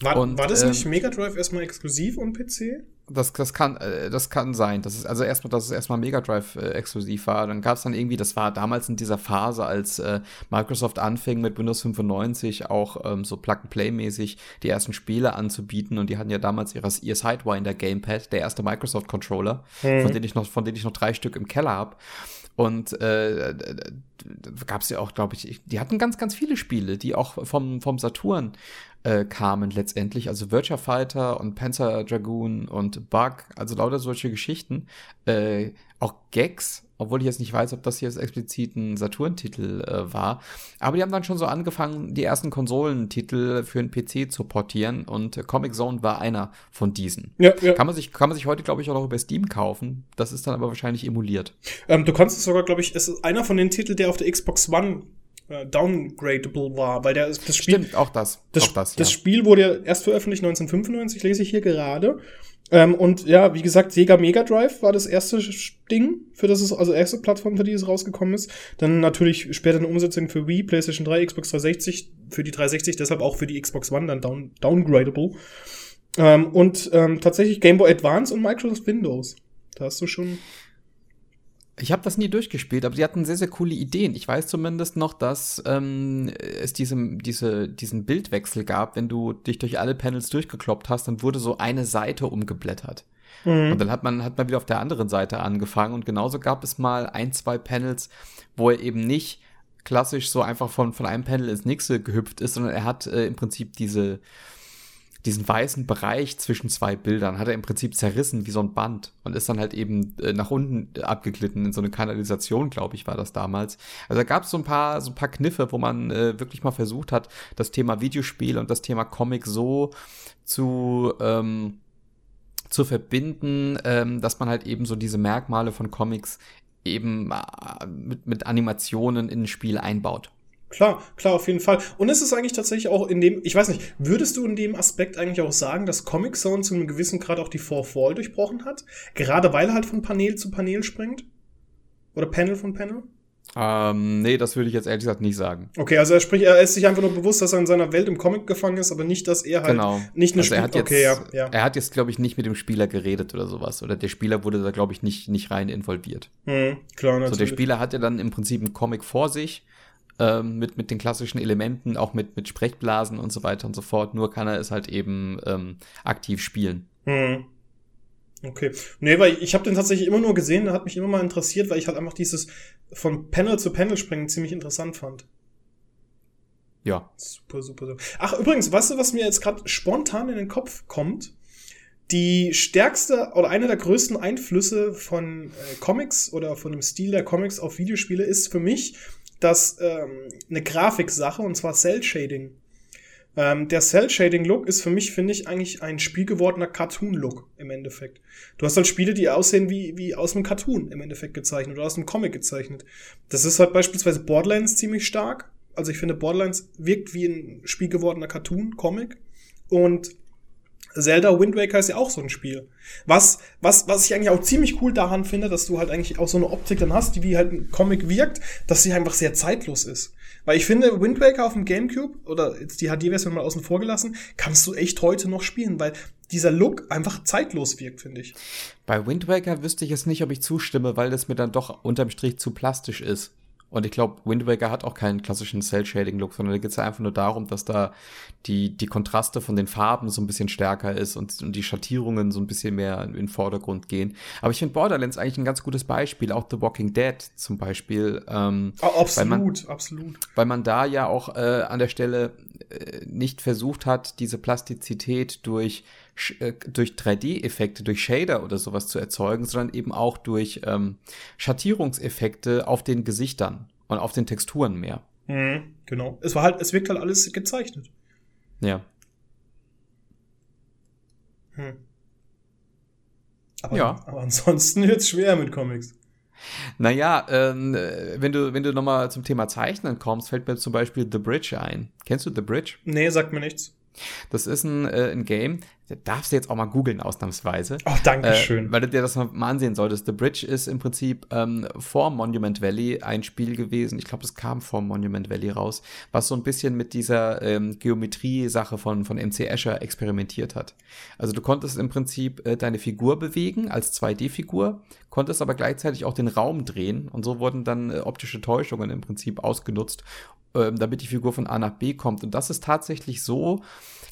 War, und, war das ähm, nicht Mega Drive erstmal exklusiv und PC?
Das, das, kann, äh, das kann sein. Das ist also erstmal, dass es erstmal Mega Drive äh, exklusiv war. Dann gab es dann irgendwie, das war damals in dieser Phase, als äh, Microsoft anfing mit Windows 95 auch ähm, so Plug-and-Play-mäßig die ersten Spiele anzubieten. Und die hatten ja damals ihre, ihr Sidewinder Gamepad, der erste Microsoft-Controller, mhm. von, denen ich noch, von denen ich noch drei Stück im Keller habe. Und äh, gab es ja auch, glaube ich, die hatten ganz, ganz viele Spiele, die auch vom, vom Saturn äh, kamen letztendlich. Also Virtua Fighter und Panzer Dragoon und Bug, also lauter solche Geschichten. Äh, auch Gags, obwohl ich jetzt nicht weiß, ob das hier jetzt explizit ein Saturn-Titel äh, war. Aber die haben dann schon so angefangen, die ersten Konsolentitel für den PC zu portieren und Comic Zone war einer von diesen. Ja, ja. Kann, man sich, kann man sich heute, glaube ich, auch noch über Steam kaufen. Das ist dann aber wahrscheinlich emuliert.
Ähm, du kannst es sogar, glaube ich, es ist einer von den Titeln, der auf der Xbox One äh, downgradable war, weil der, das Spiel.
Stimmt, auch das.
Das,
auch das,
ja. das Spiel wurde ja erst veröffentlicht 1995, lese ich hier gerade. Ähm, und ja, wie gesagt, Sega Mega Drive war das erste Ding, für das es, also erste Plattform, für die es rausgekommen ist. Dann natürlich später eine Umsetzung für Wii, PlayStation 3, Xbox 360, für die 360, deshalb auch für die Xbox One dann down, downgradable. Ähm, und ähm, tatsächlich Game Boy Advance und Microsoft Windows. Da hast du schon
ich habe das nie durchgespielt, aber sie hatten sehr, sehr coole Ideen. Ich weiß zumindest noch, dass ähm, es diesem, diese, diesen Bildwechsel gab, wenn du dich durch alle Panels durchgekloppt hast, dann wurde so eine Seite umgeblättert. Mhm. Und dann hat man, hat man wieder auf der anderen Seite angefangen. Und genauso gab es mal ein, zwei Panels, wo er eben nicht klassisch so einfach von, von einem Panel ins nächste gehüpft ist, sondern er hat äh, im Prinzip diese, diesen weißen Bereich zwischen zwei Bildern hat er im Prinzip zerrissen wie so ein Band und ist dann halt eben äh, nach unten abgeglitten in so eine Kanalisation, glaube ich, war das damals. Also da gab es so ein paar so ein paar Kniffe, wo man äh, wirklich mal versucht hat, das Thema Videospiel und das Thema Comic so zu ähm, zu verbinden, ähm, dass man halt eben so diese Merkmale von Comics eben äh, mit, mit Animationen in ein Spiel einbaut.
Klar, klar, auf jeden Fall. Und ist es eigentlich tatsächlich auch in dem, ich weiß nicht, würdest du in dem Aspekt eigentlich auch sagen, dass Comic Zone zu einem gewissen Grad auch die 4-Fall durchbrochen hat? Gerade weil er halt von Panel zu Panel springt? Oder Panel von Panel?
Ähm, nee, das würde ich jetzt ehrlich gesagt nicht sagen.
Okay, also er spricht, er ist sich einfach nur bewusst, dass er in seiner Welt im Comic gefangen ist, aber nicht, dass er halt
genau.
nicht eine
also er hat jetzt, okay, ja, ja. Er hat jetzt, glaube ich, nicht mit dem Spieler geredet oder sowas. Oder der Spieler wurde da, glaube ich, nicht, nicht rein involviert.
Mhm, klar, natürlich.
Also der Spieler hat ja dann im Prinzip einen Comic vor sich ähm, mit, mit den klassischen Elementen, auch mit, mit Sprechblasen und so weiter und so fort. Nur kann er es halt eben ähm, aktiv spielen.
Hm. Okay. Nee, weil ich habe den tatsächlich immer nur gesehen, der hat mich immer mal interessiert, weil ich halt einfach dieses von Panel zu Panel springen ziemlich interessant fand.
Ja.
Super, super, super. Ach, übrigens, weißt du, was mir jetzt gerade spontan in den Kopf kommt? Die stärkste oder einer der größten Einflüsse von äh, Comics oder von dem Stil der Comics auf Videospiele ist für mich das ähm, eine Grafiksache und zwar Cell Shading. Ähm, der Cell Shading Look ist für mich, finde ich, eigentlich ein spielgewordener Cartoon Look im Endeffekt. Du hast halt Spiele, die aussehen wie, wie aus einem Cartoon im Endeffekt gezeichnet oder aus einem Comic gezeichnet. Das ist halt beispielsweise Borderlands ziemlich stark. Also ich finde, Borderlands wirkt wie ein spielgewordener Cartoon, Comic. Und Zelda Wind Waker ist ja auch so ein Spiel. Was, was, was ich eigentlich auch ziemlich cool daran finde, dass du halt eigentlich auch so eine Optik dann hast, die wie halt ein Comic wirkt, dass sie einfach sehr zeitlos ist. Weil ich finde, Wind Waker auf dem Gamecube, oder jetzt die HD-Version mal außen vor gelassen, kannst du echt heute noch spielen, weil dieser Look einfach zeitlos wirkt, finde ich.
Bei Wind Waker wüsste ich jetzt nicht, ob ich zustimme, weil das mir dann doch unterm Strich zu plastisch ist Und ich glaube, Wind Waker hat auch keinen klassischen Cell-Shading-Look, sondern da geht es ja einfach nur darum, dass da die, die Kontraste von den Farben so ein bisschen stärker ist und, und die Schattierungen so ein bisschen mehr in den Vordergrund gehen. Aber ich finde Borderlands eigentlich ein ganz gutes Beispiel, auch The Walking Dead zum Beispiel. Ähm,
oh, absolut,
weil man,
absolut.
Weil man da ja auch äh, an der Stelle äh, nicht versucht hat, diese Plastizität durch durch 3D-Effekte, durch Shader oder sowas zu erzeugen, sondern eben auch durch ähm, Schattierungseffekte auf den Gesichtern und auf den Texturen mehr.
Mhm, genau. Es war halt, es wirkt halt alles gezeichnet.
Ja.
Hm. Aber, ja. aber ansonsten wird's schwer mit Comics.
Naja, ähm, wenn du, wenn du nochmal zum Thema Zeichnen kommst, fällt mir zum Beispiel The Bridge ein. Kennst du The Bridge?
Nee, sagt mir nichts.
Das ist ein, äh, ein Game, da darfst du jetzt auch mal googeln, ausnahmsweise.
Ach, danke schön.
Äh, weil du dir das mal ansehen solltest. The Bridge ist im Prinzip ähm, vor Monument Valley ein Spiel gewesen. Ich glaube, es kam vor Monument Valley raus, was so ein bisschen mit dieser ähm, Geometrie-Sache von, von MC Escher experimentiert hat. Also du konntest im Prinzip äh, deine Figur bewegen als 2D-Figur, konntest aber gleichzeitig auch den Raum drehen und so wurden dann äh, optische Täuschungen im Prinzip ausgenutzt, ähm, damit die Figur von A nach B kommt. Und das ist tatsächlich so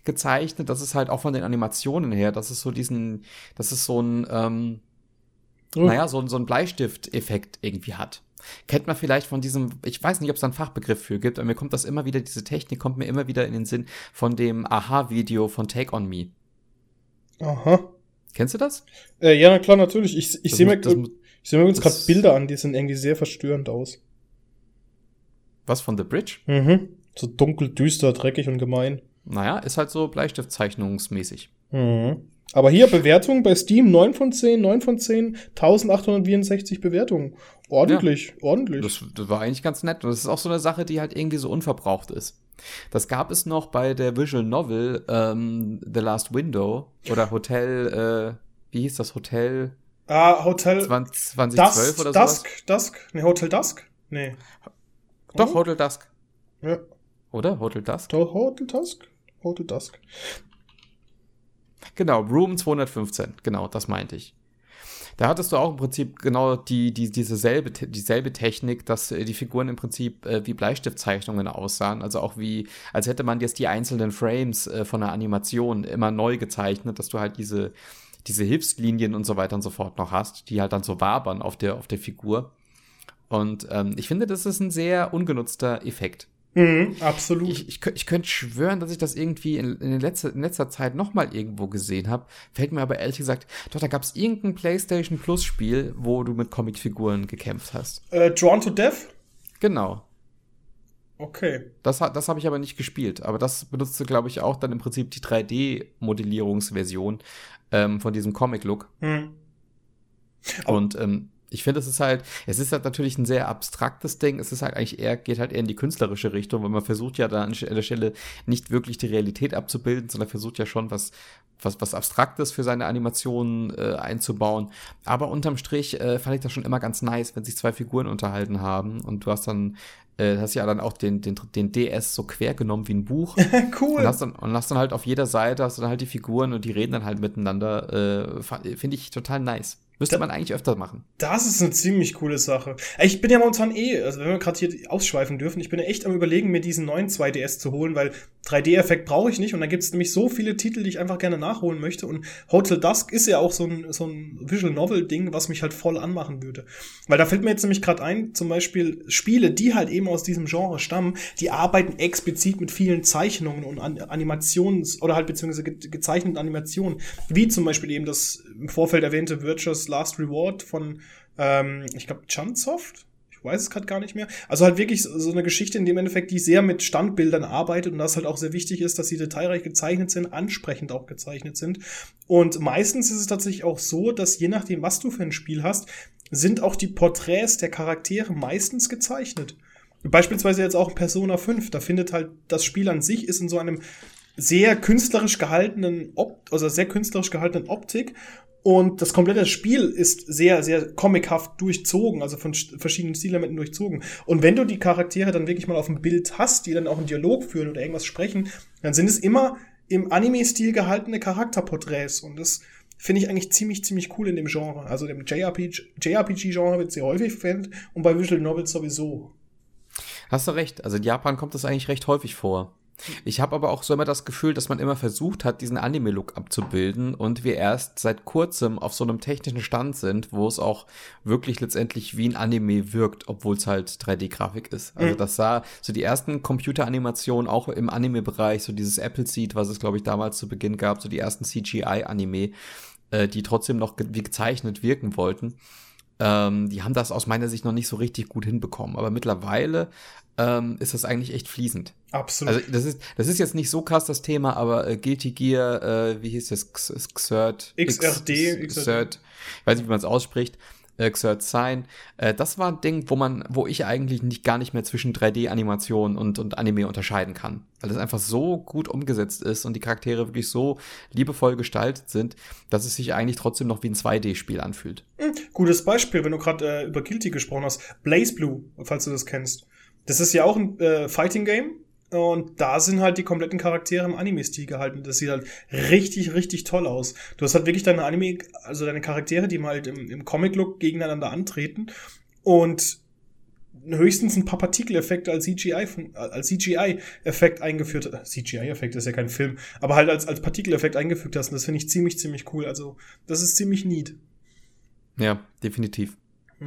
gezeichnet, dass es halt auch von den Animationen her, dass es so diesen, dass es so ein, ähm, oh. naja, so, so ein Bleistift-Effekt irgendwie hat. Kennt man vielleicht von diesem, ich weiß nicht, ob es da einen Fachbegriff für gibt, aber mir kommt das immer wieder, diese Technik kommt mir immer wieder in den Sinn von dem Aha-Video von Take On Me.
Aha.
Kennst du das?
Äh, ja, klar, natürlich. Ich, ich sehe mir, ich seh mir jetzt gerade Bilder an, die sehen irgendwie sehr verstörend aus.
Was von The Bridge?
Mhm. So dunkel, düster, dreckig und gemein.
Naja, ist halt so Bleistiftzeichnungsmäßig.
Mhm. Aber hier Bewertung bei Steam 9 von 10, 9 von 10, 1864 Bewertungen. Ordentlich, ja, ordentlich.
Das, das, war eigentlich ganz nett. Und das ist auch so eine Sache, die halt irgendwie so unverbraucht ist. Das gab es noch bei der Visual Novel ähm, The Last Window oder Hotel, äh, wie hieß das Hotel?
Ah, Hotel
20, 2012
Dusk,
oder
sowas? Dusk, Dusk? Nee, Hotel Dusk? Nee.
Doch, oh? Hotel Dusk.
Ja.
Oder? Hotel Dusk?
Doch, Hotel Dusk? Dusk.
Genau, Room 215. Genau, das meinte ich. Da hattest du auch im Prinzip genau die, die, dieselbe, dieselbe Technik, dass äh, die Figuren im Prinzip äh, wie Bleistiftzeichnungen aussahen. Also auch wie, als hätte man jetzt die einzelnen Frames äh, von der Animation immer neu gezeichnet, dass du halt diese, diese Hilfslinien und so weiter und so fort noch hast, die halt dann so wabern auf der, auf der Figur. Und ähm, ich finde, das ist ein sehr ungenutzter Effekt.
Mhm, absolut.
Ich, ich, ich könnte schwören, dass ich das irgendwie in, in, letzter, in letzter Zeit noch mal irgendwo gesehen habe. Fällt mir aber ehrlich gesagt, doch, da gab es irgendein PlayStation Plus Spiel, wo du mit Comicfiguren gekämpft hast.
Äh, Drawn to Death?
Genau.
Okay.
Das, das habe ich aber nicht gespielt. Aber das benutzte, glaube ich, auch dann im Prinzip die 3D-Modellierungsversion ähm, von diesem Comic-Look.
Hm.
Und ähm, ich finde, es ist halt, es ist halt natürlich ein sehr abstraktes Ding. Es ist halt eigentlich eher, geht halt eher in die künstlerische Richtung, weil man versucht ja da an der Stelle nicht wirklich die Realität abzubilden, sondern versucht ja schon was, was, was Abstraktes für seine Animationen äh, einzubauen. Aber unterm Strich äh, fand ich das schon immer ganz nice, wenn sich zwei Figuren unterhalten haben und du hast dann äh, hast ja dann auch den, den, den DS so quer genommen wie ein Buch.
cool.
Und hast, dann, und hast dann halt auf jeder Seite hast du dann halt die Figuren und die reden dann halt miteinander. Äh, Finde ich total nice. Müsste da, man eigentlich öfter machen.
Das ist eine ziemlich coole Sache. Ich bin ja momentan eh, also wenn wir gerade hier ausschweifen dürfen, ich bin ja echt am überlegen, mir diesen neuen 2DS zu holen, weil 3D-Effekt brauche ich nicht und da gibt es nämlich so viele Titel, die ich einfach gerne nachholen möchte und Hotel Dusk ist ja auch so ein, so ein Visual Novel-Ding, was mich halt voll anmachen würde. Weil da fällt mir jetzt nämlich gerade ein, zum Beispiel Spiele, die halt eben aus diesem Genre stammen, die arbeiten explizit mit vielen Zeichnungen und An Animations- oder halt beziehungsweise ge gezeichneten Animationen, wie zum Beispiel eben das im Vorfeld erwähnte Virtuous Last Reward von, ähm, ich glaube, Chunsoft. Weiß es gerade gar nicht mehr. Also halt wirklich so eine Geschichte in dem Endeffekt, die sehr mit Standbildern arbeitet und das halt auch sehr wichtig ist, dass sie detailreich gezeichnet sind, ansprechend auch gezeichnet sind. Und meistens ist es tatsächlich auch so, dass je nachdem, was du für ein Spiel hast, sind auch die Porträts der Charaktere meistens gezeichnet. Beispielsweise jetzt auch Persona 5, da findet halt das Spiel an sich ist in so einem sehr künstlerisch gehaltenen Opt also sehr künstlerisch gehaltenen Optik und das komplette Spiel ist sehr, sehr comichaft durchzogen, also von verschiedenen Stilelementen durchzogen. Und wenn du die Charaktere dann wirklich mal auf dem Bild hast, die dann auch einen Dialog führen oder irgendwas sprechen, dann sind es immer im Anime-Stil gehaltene Charakterporträts. Und das finde ich eigentlich ziemlich, ziemlich cool in dem Genre. Also dem JRPG-Genre wird sehr häufig verwendet und bei Visual Novels sowieso.
Hast du recht. Also in Japan kommt das eigentlich recht häufig vor. Ich habe aber auch so immer das Gefühl, dass man immer versucht hat, diesen Anime-Look abzubilden und wir erst seit kurzem auf so einem technischen Stand sind, wo es auch wirklich letztendlich wie ein Anime wirkt, obwohl es halt 3D-Grafik ist. Also mhm. das sah so die ersten Computeranimationen auch im Anime-Bereich, so dieses Apple Seed, was es glaube ich damals zu Beginn gab, so die ersten CGI-Anime, äh, die trotzdem noch ge wie gezeichnet wirken wollten. Ähm, die haben das aus meiner Sicht noch nicht so richtig gut hinbekommen. Aber mittlerweile ähm, ist das eigentlich echt fließend.
Absolut.
Also das ist, das ist jetzt nicht so krass das Thema, aber äh, Guilty Gear, äh, wie hieß das? Xrd?
XRD.
Xrd. Ich weiß nicht, wie man es ausspricht. Äh, Xrd Sign. Äh, das war ein Ding, wo man, wo ich eigentlich nicht gar nicht mehr zwischen 3D-Animation und, und Anime unterscheiden kann. Weil das einfach so gut umgesetzt ist und die Charaktere wirklich so liebevoll gestaltet sind, dass es sich eigentlich trotzdem noch wie ein 2D-Spiel anfühlt.
Hm, gutes Beispiel, wenn du gerade äh, über Guilty gesprochen hast. Blaze Blue, falls du das kennst. Das ist ja auch ein äh, Fighting Game. Und da sind halt die kompletten Charaktere im Anime-Stil gehalten. Das sieht halt richtig, richtig toll aus. Du hast halt wirklich deine Anime, also deine Charaktere, die mal halt im, im Comic-Look gegeneinander antreten. Und höchstens ein paar Partikeleffekte als CGI als CGI-Effekt eingeführt. Äh, CGI-Effekt ist ja kein Film, aber halt als, als Partikeleffekt eingefügt hast. Und das finde ich ziemlich, ziemlich cool. Also, das ist ziemlich neat.
Ja, definitiv.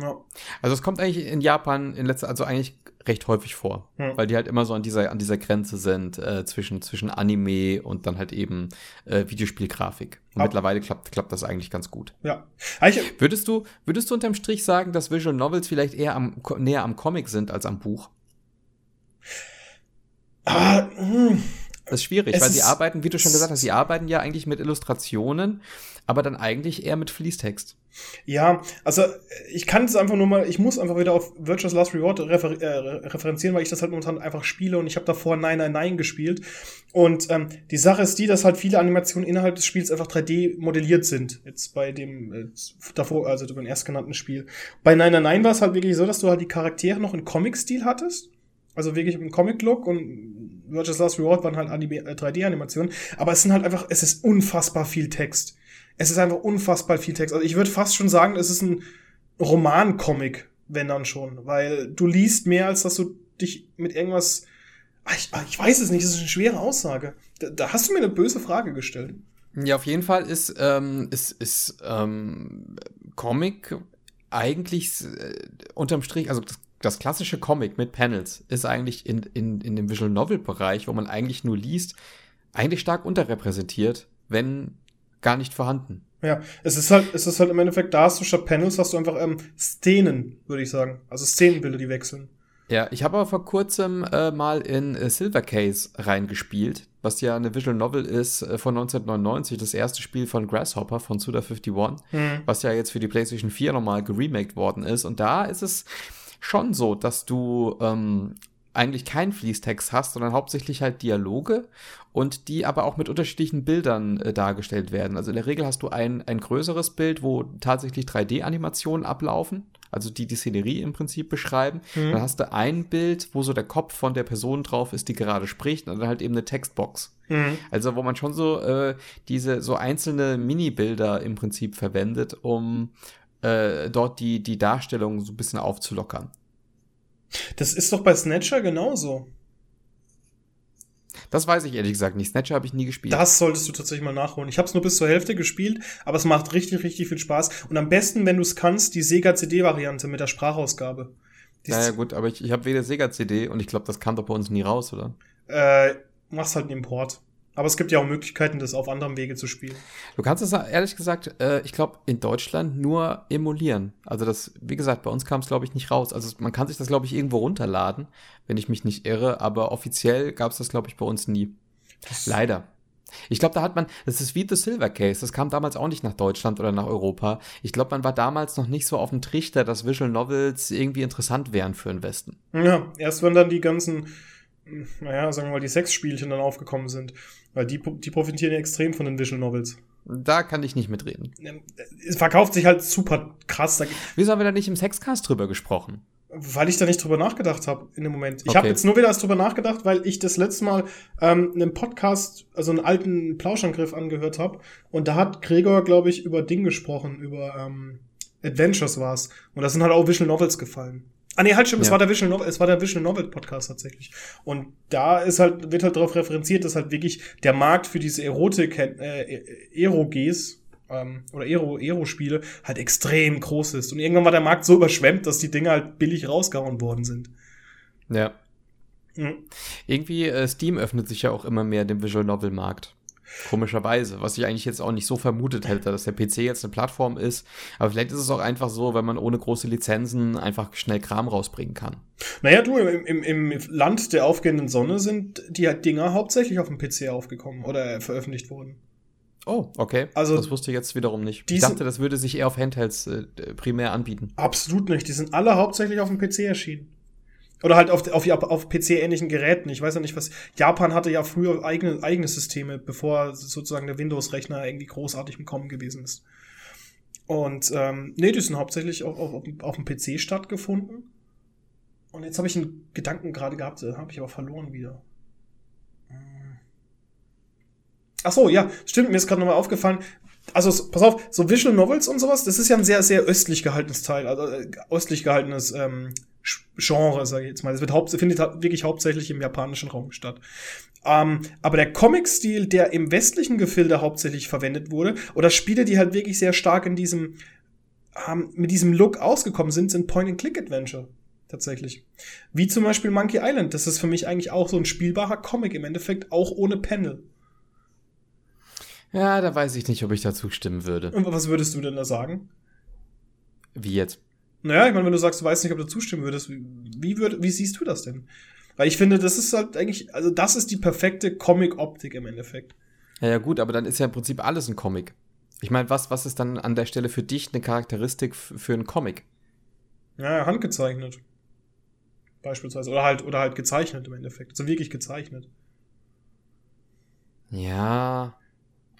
Ja.
Also es kommt eigentlich in Japan in letzter, also eigentlich recht häufig vor, hm. weil die halt immer so an dieser, an dieser Grenze sind äh, zwischen, zwischen Anime und dann halt eben äh, Videospielgrafik. Und Ab mittlerweile klappt, klappt das eigentlich ganz gut.
Ja.
Ich, würdest du, würdest du unterm Strich sagen, dass Visual Novels vielleicht eher am, näher am Comic sind als am Buch?
Ah, hm.
Das ist schwierig, es weil sie arbeiten, wie du schon gesagt hast, sie arbeiten ja eigentlich mit Illustrationen, aber dann eigentlich eher mit Fließtext.
Ja, also ich kann es einfach nur mal, ich muss einfach wieder auf Virtuous Last Reward refer äh, referenzieren, weil ich das halt momentan einfach spiele und ich habe davor 999 gespielt. Und ähm, die Sache ist die, dass halt viele Animationen innerhalb des Spiels einfach 3D modelliert sind. Jetzt bei dem äh, davor, also beim erstgenannten Spiel. Bei 999 war es halt wirklich so, dass du halt die Charaktere noch in Comic-Stil hattest. Also wirklich im Comic-Look und Virtuous Last Reward waren halt 3D-Animationen. Aber es sind halt einfach, es ist unfassbar viel Text. Es ist einfach unfassbar viel Text. Also ich würde fast schon sagen, es ist ein Roman-Comic, wenn dann schon. Weil du liest mehr, als dass du dich mit irgendwas. Ah, ich, ah, ich weiß es nicht, das ist eine schwere Aussage. Da, da hast du mir eine böse Frage gestellt.
Ja, auf jeden Fall ist, ähm, ist, ist ähm, Comic eigentlich äh, unterm Strich, also das das klassische Comic mit Panels ist eigentlich in, in, in dem Visual Novel Bereich, wo man eigentlich nur liest, eigentlich stark unterrepräsentiert, wenn gar nicht vorhanden.
Ja, es ist halt, es ist halt im Endeffekt, da hast du statt Panels hast du einfach ähm, Szenen, würde ich sagen. Also Szenenbilder, die wechseln.
Ja, ich habe aber vor kurzem äh, mal in äh, Silver Case reingespielt, was ja eine Visual Novel ist äh, von 1999, das erste Spiel von Grasshopper von Suda51, mhm. was ja jetzt für die PlayStation 4 nochmal geremaked worden ist. Und da ist es schon so, dass du ähm, eigentlich keinen Fließtext hast, sondern hauptsächlich halt Dialoge und die aber auch mit unterschiedlichen Bildern äh, dargestellt werden. Also in der Regel hast du ein, ein größeres Bild, wo tatsächlich 3D-Animationen ablaufen, also die die Szenerie im Prinzip beschreiben. Mhm. Dann hast du ein Bild, wo so der Kopf von der Person drauf ist, die gerade spricht, und dann halt eben eine Textbox. Mhm. Also wo man schon so äh, diese so einzelne Mini-Bilder im Prinzip verwendet, um äh, dort die, die Darstellung so ein bisschen aufzulockern.
Das ist doch bei Snatcher genauso.
Das weiß ich ehrlich gesagt nicht. Snatcher habe ich nie gespielt.
Das solltest du tatsächlich mal nachholen. Ich habe es nur bis zur Hälfte gespielt, aber es macht richtig, richtig viel Spaß. Und am besten, wenn du es kannst, die Sega CD-Variante mit der Sprachausgabe.
Die naja, gut, aber ich, ich habe weder Sega CD und ich glaube, das kam doch bei uns nie raus, oder?
Äh, machst halt einen Import. Aber es gibt ja auch Möglichkeiten, das auf anderem Wege zu spielen.
Du kannst es ehrlich gesagt, äh, ich glaube, in Deutschland nur emulieren. Also das, wie gesagt, bei uns kam es, glaube ich, nicht raus. Also man kann sich das, glaube ich, irgendwo runterladen, wenn ich mich nicht irre, aber offiziell gab es das, glaube ich, bei uns nie. Das Leider. Ich glaube, da hat man, das ist wie The Silver Case, das kam damals auch nicht nach Deutschland oder nach Europa. Ich glaube, man war damals noch nicht so auf dem Trichter, dass Visual Novels irgendwie interessant wären für den Westen.
Ja, erst wenn dann die ganzen naja, sagen wir mal, die Sexspielchen dann aufgekommen sind. Weil die, die profitieren ja extrem von den Visual Novels.
Da kann ich nicht mitreden.
Es verkauft sich halt super krass.
Wieso haben wir da nicht im Sexcast drüber gesprochen?
Weil ich da nicht drüber nachgedacht habe in dem Moment. Ich okay. habe jetzt nur wieder drüber nachgedacht, weil ich das letzte Mal ähm, einen Podcast, also einen alten Plauschangriff angehört habe. Und da hat Gregor, glaube ich, über Ding gesprochen, über ähm, Adventures war's. Und da sind halt auch Visual Novels gefallen. Ah nee, halt stimmt, es
Ja.
war der Visual Novel, es war der Visual Novel Podcast tatsächlich. Und da ist halt, wird halt darauf referenziert, dass halt wirklich der Markt für diese Erotik, äh, Eroges, ähm, oder Ero, Ero-Spiele halt extrem groß ist. Und irgendwann war der Markt so überschwemmt, dass die Dinge halt billig rausgehauen worden sind.
Ja.
Mhm.
Irgendwie, äh, Steam öffnet sich ja auch immer mehr dem Visual Novel Markt. Komischerweise, was ich eigentlich jetzt auch nicht so vermutet hätte, dass der PC jetzt eine Plattform ist. Aber vielleicht ist es auch einfach so, wenn man ohne große Lizenzen einfach schnell Kram rausbringen kann.
Naja, du, im, im, im Land der aufgehenden Sonne sind die Dinger hauptsächlich auf dem PC aufgekommen oder veröffentlicht worden.
Oh, okay.
Also-
das wusste ich jetzt wiederum nicht. Ich dachte, das würde sich eher auf Handhelds äh, primär anbieten.
Absolut nicht. Die sind alle hauptsächlich auf dem PC erschienen. Oder halt auf, auf, auf PC-ähnlichen Geräten. Ich weiß ja nicht, was. Japan hatte ja früher eigene, eigene Systeme, bevor sozusagen der Windows-Rechner irgendwie großartig im Kommen gewesen ist. Und ähm, nee, die sind hauptsächlich auf, auf, auf dem PC stattgefunden. Und jetzt habe ich einen Gedanken gerade gehabt, den habe ich aber verloren wieder. Hm. Ach so, ja, stimmt, mir ist gerade nochmal aufgefallen. Also, pass auf, so Visual Novels und sowas, das ist ja ein sehr, sehr östlich gehaltenes Teil, also äh, östlich gehaltenes ähm, Genre, sage ich jetzt mal. Das wird haupt, findet wirklich hauptsächlich im japanischen Raum statt. Ähm, aber der Comic-Stil, der im westlichen Gefilde hauptsächlich verwendet wurde, oder Spiele, die halt wirklich sehr stark in diesem, ähm, mit diesem Look ausgekommen sind, sind Point-and-Click-Adventure. Tatsächlich. Wie zum Beispiel Monkey Island. Das ist für mich eigentlich auch so ein spielbarer Comic im Endeffekt, auch ohne Panel.
Ja, da weiß ich nicht, ob ich dazu stimmen würde.
Und was würdest du denn da sagen?
Wie jetzt?
Naja, ich meine, wenn du sagst, du weißt nicht, ob du zustimmen würdest, wie, würd, wie siehst du das denn? Weil ich finde, das ist halt eigentlich, also das ist die perfekte Comic-Optik im Endeffekt.
Ja, ja, gut, aber dann ist ja im Prinzip alles ein Comic. Ich meine, was, was ist dann an der Stelle für dich eine Charakteristik für einen Comic?
Ja, handgezeichnet. Beispielsweise. Oder halt, oder halt gezeichnet im Endeffekt. Also wirklich gezeichnet.
Ja.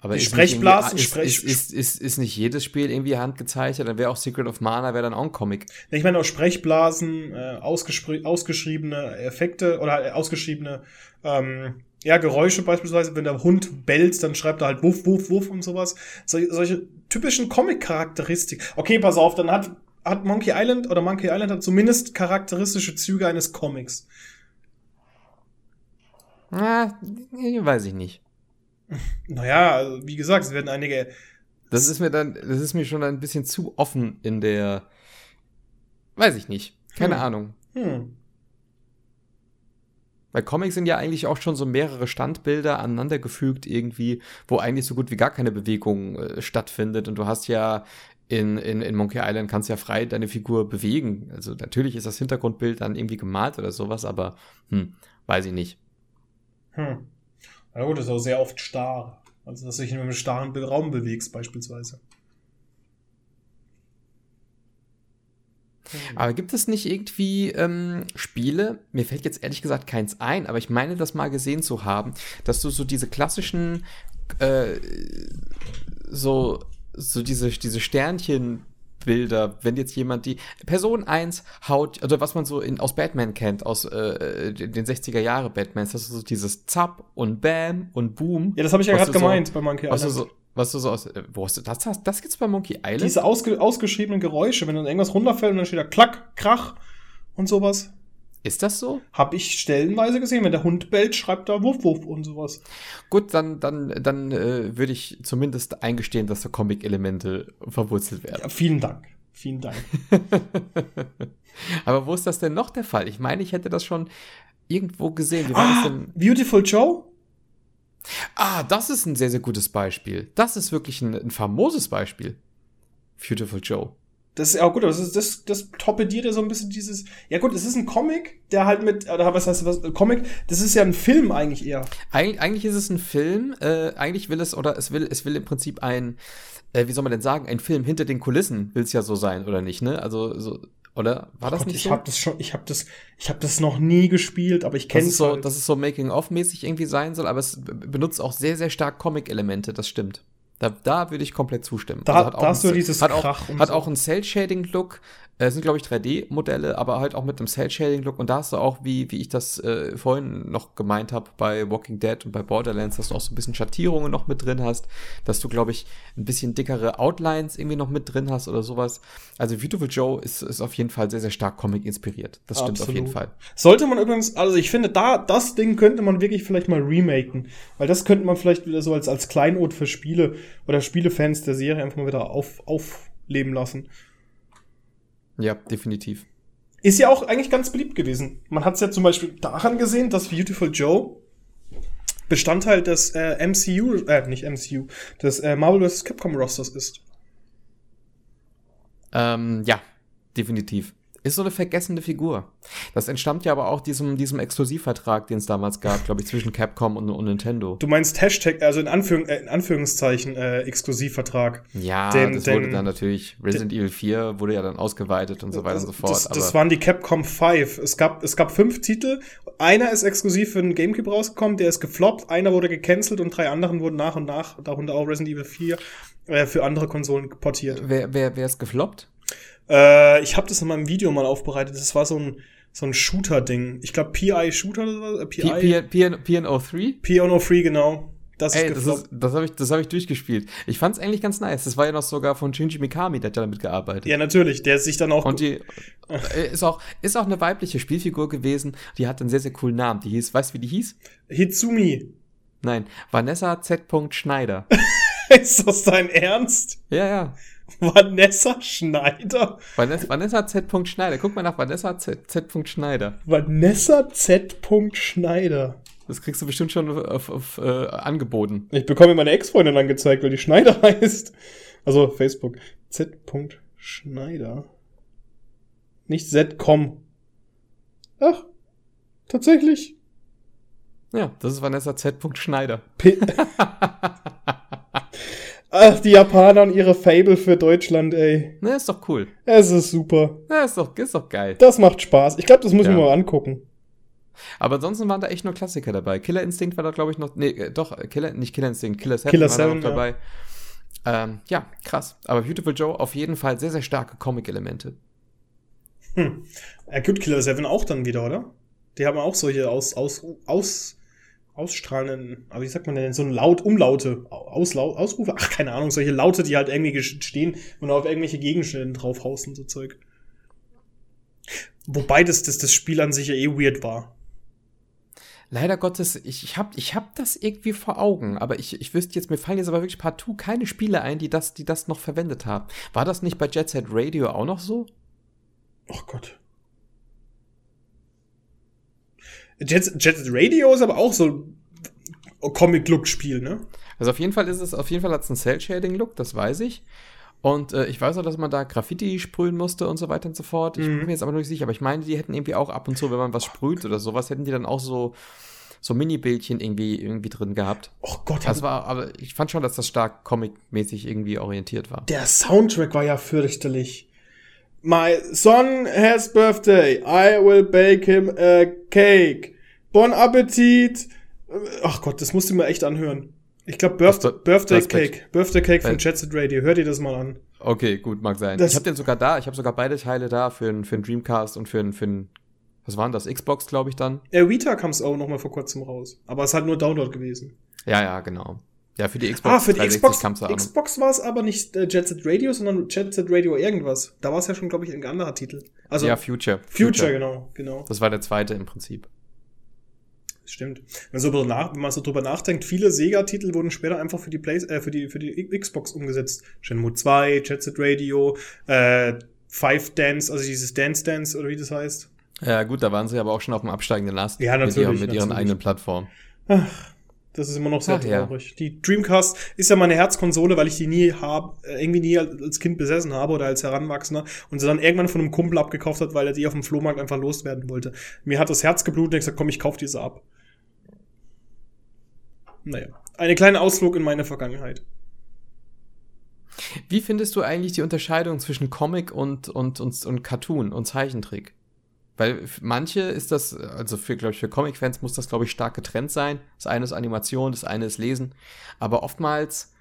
Aber
Die Sprechblasen-
irgendwie- ist,
Sprech-
ist, ist, ist, nicht jedes Spiel irgendwie handgezeichnet? Dann wäre auch Secret of Mana wäre dann auch ein Comic.
Ich meine auch Sprechblasen, äh, ausgeschriebene Effekte oder halt ausgeschriebene ähm, ja, Geräusche beispielsweise, wenn der Hund bellt, dann schreibt er halt Wuff, Wuff, Wuff und sowas. Sol solche typischen Comic-Charakteristik. Okay, pass auf, dann hat, hat Monkey Island oder Monkey Island hat zumindest charakteristische Züge eines Comics.
Na, weiß ich nicht.
Naja, also wie gesagt, es werden einige.
Das ist mir dann, das ist mir schon ein bisschen zu offen in der, weiß ich nicht. Keine
Hm.
Ahnung.
Hm,
Weil Comics sind ja eigentlich auch schon so mehrere Standbilder aneinandergefügt irgendwie, wo eigentlich so gut wie gar keine Bewegung äh, stattfindet. Und du hast ja in, in, in Monkey Island kannst ja frei deine Figur bewegen. Also natürlich ist das Hintergrundbild dann irgendwie gemalt oder sowas, aber hm, weiß ich nicht.
hm. Na gut, das ist auch sehr oft starr. Also, dass du dich in einem starren Raum bewegst, beispielsweise.
Aber gibt es nicht irgendwie ähm, Spiele, mir fällt jetzt ehrlich gesagt keins ein, aber ich meine das mal gesehen zu haben, dass du so diese klassischen, äh, so, so diese, diese Sternchenbilder, wenn jetzt jemand die Person 1 haut, oder was man so in, aus Batman kennt, aus äh, den 60er Jahre Batmans, das ist so dieses Zap und Bam und Boom.
Ja, das habe ich ja
Was
gerade
du so-
gemeint bei Monkey
Was
Island.
du so, was du so aus, äh, wo hast du das? Das, das gibt's bei Monkey Island?
Diese ausge ausgeschriebenen Geräusche, wenn dann irgendwas runterfällt und dann steht da Klack, Krach und sowas.
Ist das so?
Habe ich stellenweise gesehen. Wenn der Hund bellt, schreibt er Wuff, Wuff und sowas.
Gut, dann, dann, dann äh, würde ich zumindest eingestehen, dass da Comic-Elemente verwurzelt werden.
Ja, vielen Dank. Vielen Dank.
Aber wo ist das denn noch der Fall? Ich meine, ich hätte das schon irgendwo gesehen. Wie war das
Ah,
denn?
Beautiful Joe?
Ah, das ist ein sehr, sehr gutes Beispiel. Das ist wirklich ein, ein famoses Beispiel. Beautiful Joe.
Das ist ja gut, aber das, ist, das, das torpediert ja so ein bisschen dieses. Ja, gut, es ist ein Comic, der halt mit. Oder was heißt das? Comic? Das ist ja ein Film eigentlich eher.
Eig eigentlich ist es ein Film. Äh, eigentlich will es, oder es will, es will im Prinzip ein, äh, wie soll man denn sagen, ein Film hinter den Kulissen will es ja so sein, oder nicht, ne? Also, so, oder? War das
Gott,
nicht
ich
so?
habe das schon, ich habe das, ich habe das noch nie gespielt, aber ich kenne
ist so,
halt.
dass es so Making-of-mäßig irgendwie sein soll, aber es benutzt auch sehr, sehr stark Comic-Elemente, das stimmt. Da, da würde ich komplett zustimmen.
Da-
Also
da
auch
hast du
ein-
dieses
hat auch,
Krach
hat
so.
auch einen Cell-Shading-Look, Es sind, glaube ich, 3D-Modelle, aber halt auch mit einem Cell-Shading-Look. Und da hast du auch, wie, wie ich das äh, vorhin noch gemeint habe, bei Walking Dead und bei Borderlands, dass du auch so ein bisschen Schattierungen noch mit drin hast, dass du, glaube ich, ein bisschen dickere Outlines irgendwie noch mit drin hast oder sowas. Also Beautiful Joe ist, ist auf jeden Fall sehr, sehr stark Comic-inspiriert. Das stimmt
Absolut.
auf jeden Fall.
Sollte man übrigens, also ich finde, da, das Ding könnte man wirklich vielleicht mal remaken. Weil das könnte man vielleicht wieder so als, als Kleinod für Spiele oder Spielefans der Serie einfach mal wieder auf, aufleben lassen.
Ja, definitiv.
Ist ja auch eigentlich ganz beliebt gewesen. Man hat es ja zum Beispiel daran gesehen, dass Beautiful Joe Bestandteil des äh, MCU, äh, nicht MCU, des äh, Marvel vs. Capcom Rosters ist.
Ähm, ja, definitiv. Ist so eine vergessene Figur. Das entstammt ja aber auch diesem, diesem Exklusivvertrag, den es damals gab, glaube ich, zwischen Capcom und, und Nintendo.
Du meinst Hashtag, also in, Anführung, äh, in Anführungszeichen äh, Exklusivvertrag.
Ja,
Den-
das
den-
wurde dann natürlich, Resident Evil 4 wurde ja dann ausgeweitet und so weiter und so fort.
Das, das waren die Capcom 5. Es gab, es gab fünf Titel. Einer ist exklusiv für den Gamecube rausgekommen, der ist gefloppt. Einer wurde gecancelt und drei anderen wurden nach und nach, darunter auch Resident Evil 4, äh, für andere Konsolen portiert.
wer, wer, wer ist gefloppt?
Äh, ich habe das in meinem Video mal aufbereitet. Das war so ein, so ein Shooter-Ding. Ich glaube, PI Shooter oder was? PI?
P- P- PNO3?
PO 3, genau. Das
Ey,
ist
das, ist, das habe ich, das hab ich durchgespielt. Ich fand es eigentlich ganz nice. Das war ja noch sogar von Shinji Mikami, der hat ja damit gearbeitet.
ja, natürlich. Der sich dann auch.
Und die äh, ist auch, ist auch eine weibliche Spielfigur gewesen. Die hat einen sehr, sehr coolen Namen. Die hieß, weißt du, wie die hieß?
Hitsumi.
Nein, Vanessa Z. Schneider.
ist das dein Ernst?
Ja, ja.
Vanessa Schneider?
Vanessa, Vanessa Z. Schneider. Guck mal nach Vanessa Z. Z. Schneider.
Vanessa Z. Schneider.
Das kriegst du bestimmt schon auf, auf, äh, angeboten.
Ich bekomme meine Ex-Freundin angezeigt, weil die Schneider heißt. Also Facebook. Z. Schneider. Nicht Z.com. Ach, tatsächlich.
Ja, das ist Vanessa Z. Schneider.
P Ach, die Japaner und ihre Fable für Deutschland, ey.
Ne, ist doch cool.
Es ist super.
Ja, ist doch, ist doch geil.
Das macht Spaß. Ich glaube, das muss ich
Ja.
mir mal angucken.
Aber ansonsten waren da echt nur Klassiker dabei. Killer Instinct war da, glaube ich, noch. Nee, äh, doch, äh, Killer, nicht Killer Instinct, Killer 7
Killer
war da
7,
noch dabei. Ähm, ja, krass. Aber Beautiful Joe auf jeden Fall sehr, sehr starke Comic-Elemente.
Hm. Ja, gut, Killer 7 auch dann wieder, oder? Die haben auch solche aus, aus, aus, ausstrahlenden, aber wie sagt man denn, so ein Laut, Umlaute, Auslau Ausrufe, ach, keine Ahnung, solche Laute, die halt irgendwie stehen und auf irgendwelche Gegenstände draufhausen, so Zeug. Wobei das, das, das Spiel an sich ja eh weird war.
Leider Gottes, ich, ich habe ich hab das irgendwie vor Augen, aber ich, ich wüsste jetzt, mir fallen jetzt aber wirklich partout keine Spiele ein, die das, die das noch verwendet haben. War das nicht bei Jet Set Radio auch noch so?
Oh Gott. Jet, Jet Radio ist aber auch so ein Comic-Look-Spiel, ne?
Also auf jeden Fall ist es, auf jeden Fall hat es einen Cell-Shading-Look, das weiß ich. Und äh, ich weiß auch, dass man da Graffiti sprühen musste und so weiter und so fort. Ich
Mhm.
bin mir jetzt aber noch nicht sicher, aber ich meine, die hätten irgendwie auch ab und zu, wenn man was sprüht oder sowas, hätten die dann auch so, so Mini-Bildchen irgendwie, irgendwie drin gehabt.
Oh Gott,
Das war, aber ich fand schon, dass das stark comic-mäßig irgendwie orientiert war.
Der Soundtrack war ja fürchterlich. My son has birthday. I will bake him a cake. Bon Appetit. Ach Gott, das musst du mir echt anhören. Ich glaube, Birth Birthday Cake. Birthday Cake von
Weil-
Jet Set Radio. Hör dir das mal an.
Okay, gut, mag sein.
Das-
ich habe den sogar da, ich habe sogar beide Teile da für einen für Dreamcast und für einen, für einen, was waren das, Xbox, glaube ich dann.
Äh, Vita kam es auch noch mal vor kurzem raus. Aber es ist halt nur Download gewesen.
Ja, ja, genau. Ja, für die Xbox
Ah, für die
360
Xbox. Xbox war es aber nicht äh, Jet Set Radio, sondern Jet Set Radio irgendwas. Da war es ja schon, glaube ich, ein anderer Titel. Also
ja, Future.
Future, genau, genau.
Das war der zweite im Prinzip.
Stimmt. Wenn, so nach, wenn man so drüber nachdenkt, viele Sega-Titel wurden später einfach für die, Play äh, für die, für die Xbox umgesetzt. Shenmue 2, Jet Set Radio, äh, Five Dance, also dieses Dance Dance oder wie das heißt.
Ja, gut, da waren sie aber auch schon auf dem absteigenden Ast.
Ja,
Mit,
natürlich,
ihren, mit ihren
natürlich.
eigenen Plattformen.
Das ist immer noch sehr
Ach, ja.
traurig. Die Dreamcast ist ja meine Herzkonsole, weil ich die nie hab, äh, irgendwie nie als Kind besessen habe oder als Heranwachsender und sie dann irgendwann von einem Kumpel abgekauft hat, weil er die auf dem Flohmarkt einfach loswerden wollte. Mir hat das Herz geblutet und ich gesagt, komm, ich kauf diese ab. Naja, eine kleine Ausflug in meine Vergangenheit.
Wie findest du eigentlich die Unterscheidung zwischen Comic und, und, und, und Cartoon und Zeichentrick? Weil manche ist das, also für, glaube ich, für Comic-Fans muss das, glaube ich, stark getrennt sein. Das eine ist Animation, das eine ist Lesen. Aber oftmals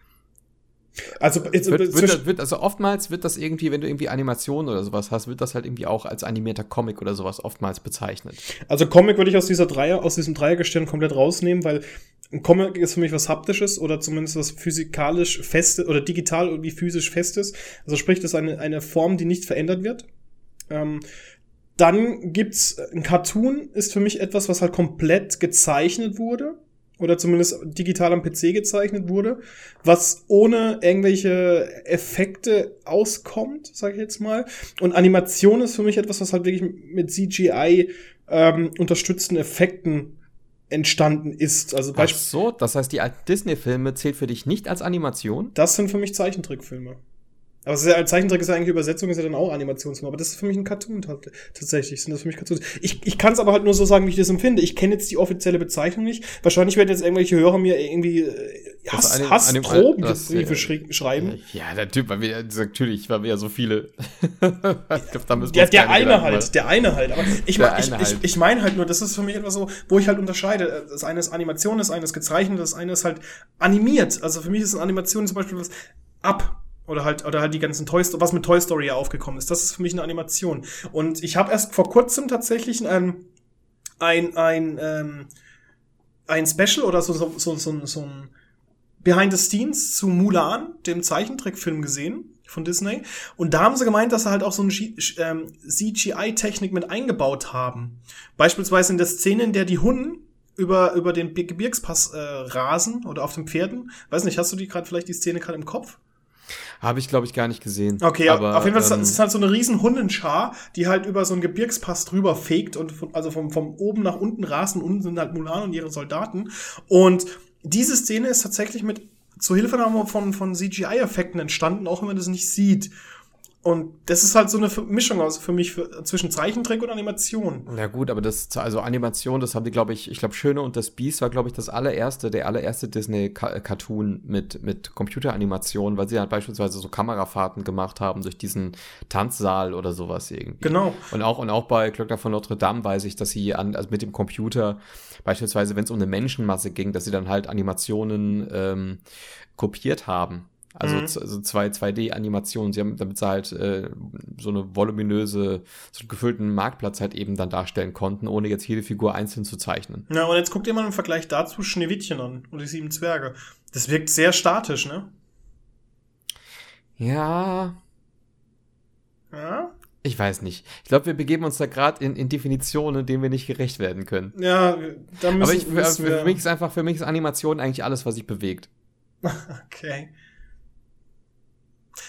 Also, jetzt,
Wird, wird, wird, also oftmals wird das irgendwie, wenn du irgendwie Animationen oder sowas hast, wird das halt irgendwie auch als animierter Comic oder sowas oftmals bezeichnet.
also Comic würde ich aus dieser Dreier, aus diesem Dreiergestirn komplett rausnehmen, weil ein Comic ist für mich was Haptisches oder zumindest was physikalisch festes oder digital irgendwie physisch festes. Also sprich, das ist eine, eine Form, die nicht verändert wird. Ähm, dann gibt's ein Cartoon, ist für mich etwas, was halt komplett gezeichnet wurde. Oder zumindest digital am PC gezeichnet wurde, was ohne irgendwelche Effekte auskommt, sage ich jetzt mal. Und Animation ist für mich etwas, was halt wirklich mit CGI ähm, unterstützten Effekten entstanden ist. Also
Ach so, das heißt, die alten Disney-Filme zählt für dich nicht als Animation?
das sind für mich Zeichentrickfilme. Aber es ist ja, Zeichentrick ist ja eigentlich Übersetzung, ist ja dann auch Animationsfilm. Aber das ist für mich ein Cartoon tat- tatsächlich. Sind das für mich Cartoons. Ich, ich kann es aber halt nur so sagen, wie ich das empfinde. Ich kenne jetzt die offizielle Bezeichnung nicht. Wahrscheinlich werden jetzt irgendwelche Hörer mir irgendwie äh,
Das
Hass,
Anim-
Hassproben
das,
Briefe
äh,
schreiben.
Ja, der Typ, weil wir, natürlich, weil wir ja so viele. ich glaub, da müssen wir
Der, der eine halt,
machen.
der eine halt. Aber ich,
Der
ich, ich,
halt.
ich meine halt nur, das ist für mich etwas so, wo ich halt unterscheide. Das eine ist Animation, das eine ist gezeichnet, das eine ist halt animiert. Also für mich ist eine Animation zum Beispiel was ab. Oder halt, oder halt die ganzen Toy Story, was mit Toy Story ja aufgekommen ist. Das ist für mich eine Animation. Und ich habe erst vor kurzem tatsächlich ein, ein, ein, ähm, ein Special oder so, so, so, so, so ein Behind the Scenes zu Mulan, dem Zeichentrickfilm gesehen von Disney. Und da haben sie gemeint, dass sie halt auch so eine G- ähm, CGI-Technik mit eingebaut haben. Beispielsweise in der Szene, in der die Hunden über, über den Gebirgspass äh, rasen oder auf den Pferden. Weiß nicht, hast du die gerade vielleicht die Szene gerade im Kopf?
Habe ich, glaube ich, gar nicht gesehen.
Okay,
aber
auf jeden Fall
ähm,
ist es halt so eine riesen Hundenschar, die halt über so einen Gebirgspass drüber fegt und von, also vom, vom oben nach unten rasen. Unten sind halt Mulan und ihre Soldaten. Und diese Szene ist tatsächlich mit Zuhilfenahme von, von CGI-Effekten entstanden, auch wenn man das nicht sieht. Und das ist halt so eine Mischung aus für mich für, zwischen Zeichentrick und Animation.
Ja gut, aber das, also Animation, das haben die, glaube ich, ich glaube, Schöne und das Biest war, glaube ich, das allererste, der allererste Disney-Cartoon mit, mit Computeranimation, weil sie halt beispielsweise so Kamerafahrten gemacht haben durch diesen Tanzsaal oder sowas irgendwie.
Genau.
Und auch, und auch bei Glöckner von Notre Dame weiß ich, dass sie an, also mit dem Computer, beispielsweise, wenn es um eine Menschenmasse ging, dass sie dann halt Animationen ähm, kopiert haben. Also,
Mhm.
also zwei 2D-Animationen, sie haben, damit sie halt äh, so eine voluminöse, so einen gefüllten Marktplatz halt eben dann darstellen konnten, ohne jetzt jede Figur einzeln zu zeichnen.
Ja, und jetzt guckt ihr mal im Vergleich dazu Schneewittchen an und die sieben Zwerge. Das wirkt sehr statisch, ne?
Ja,
Ja?
ich weiß nicht. Ich glaube, wir begeben uns da gerade in, in Definitionen, denen wir nicht gerecht werden können.
Ja, da müssen,
Aber ich, für,
müssen wir.
für mich ist einfach, für mich ist Animation eigentlich alles, was sich bewegt.
Okay.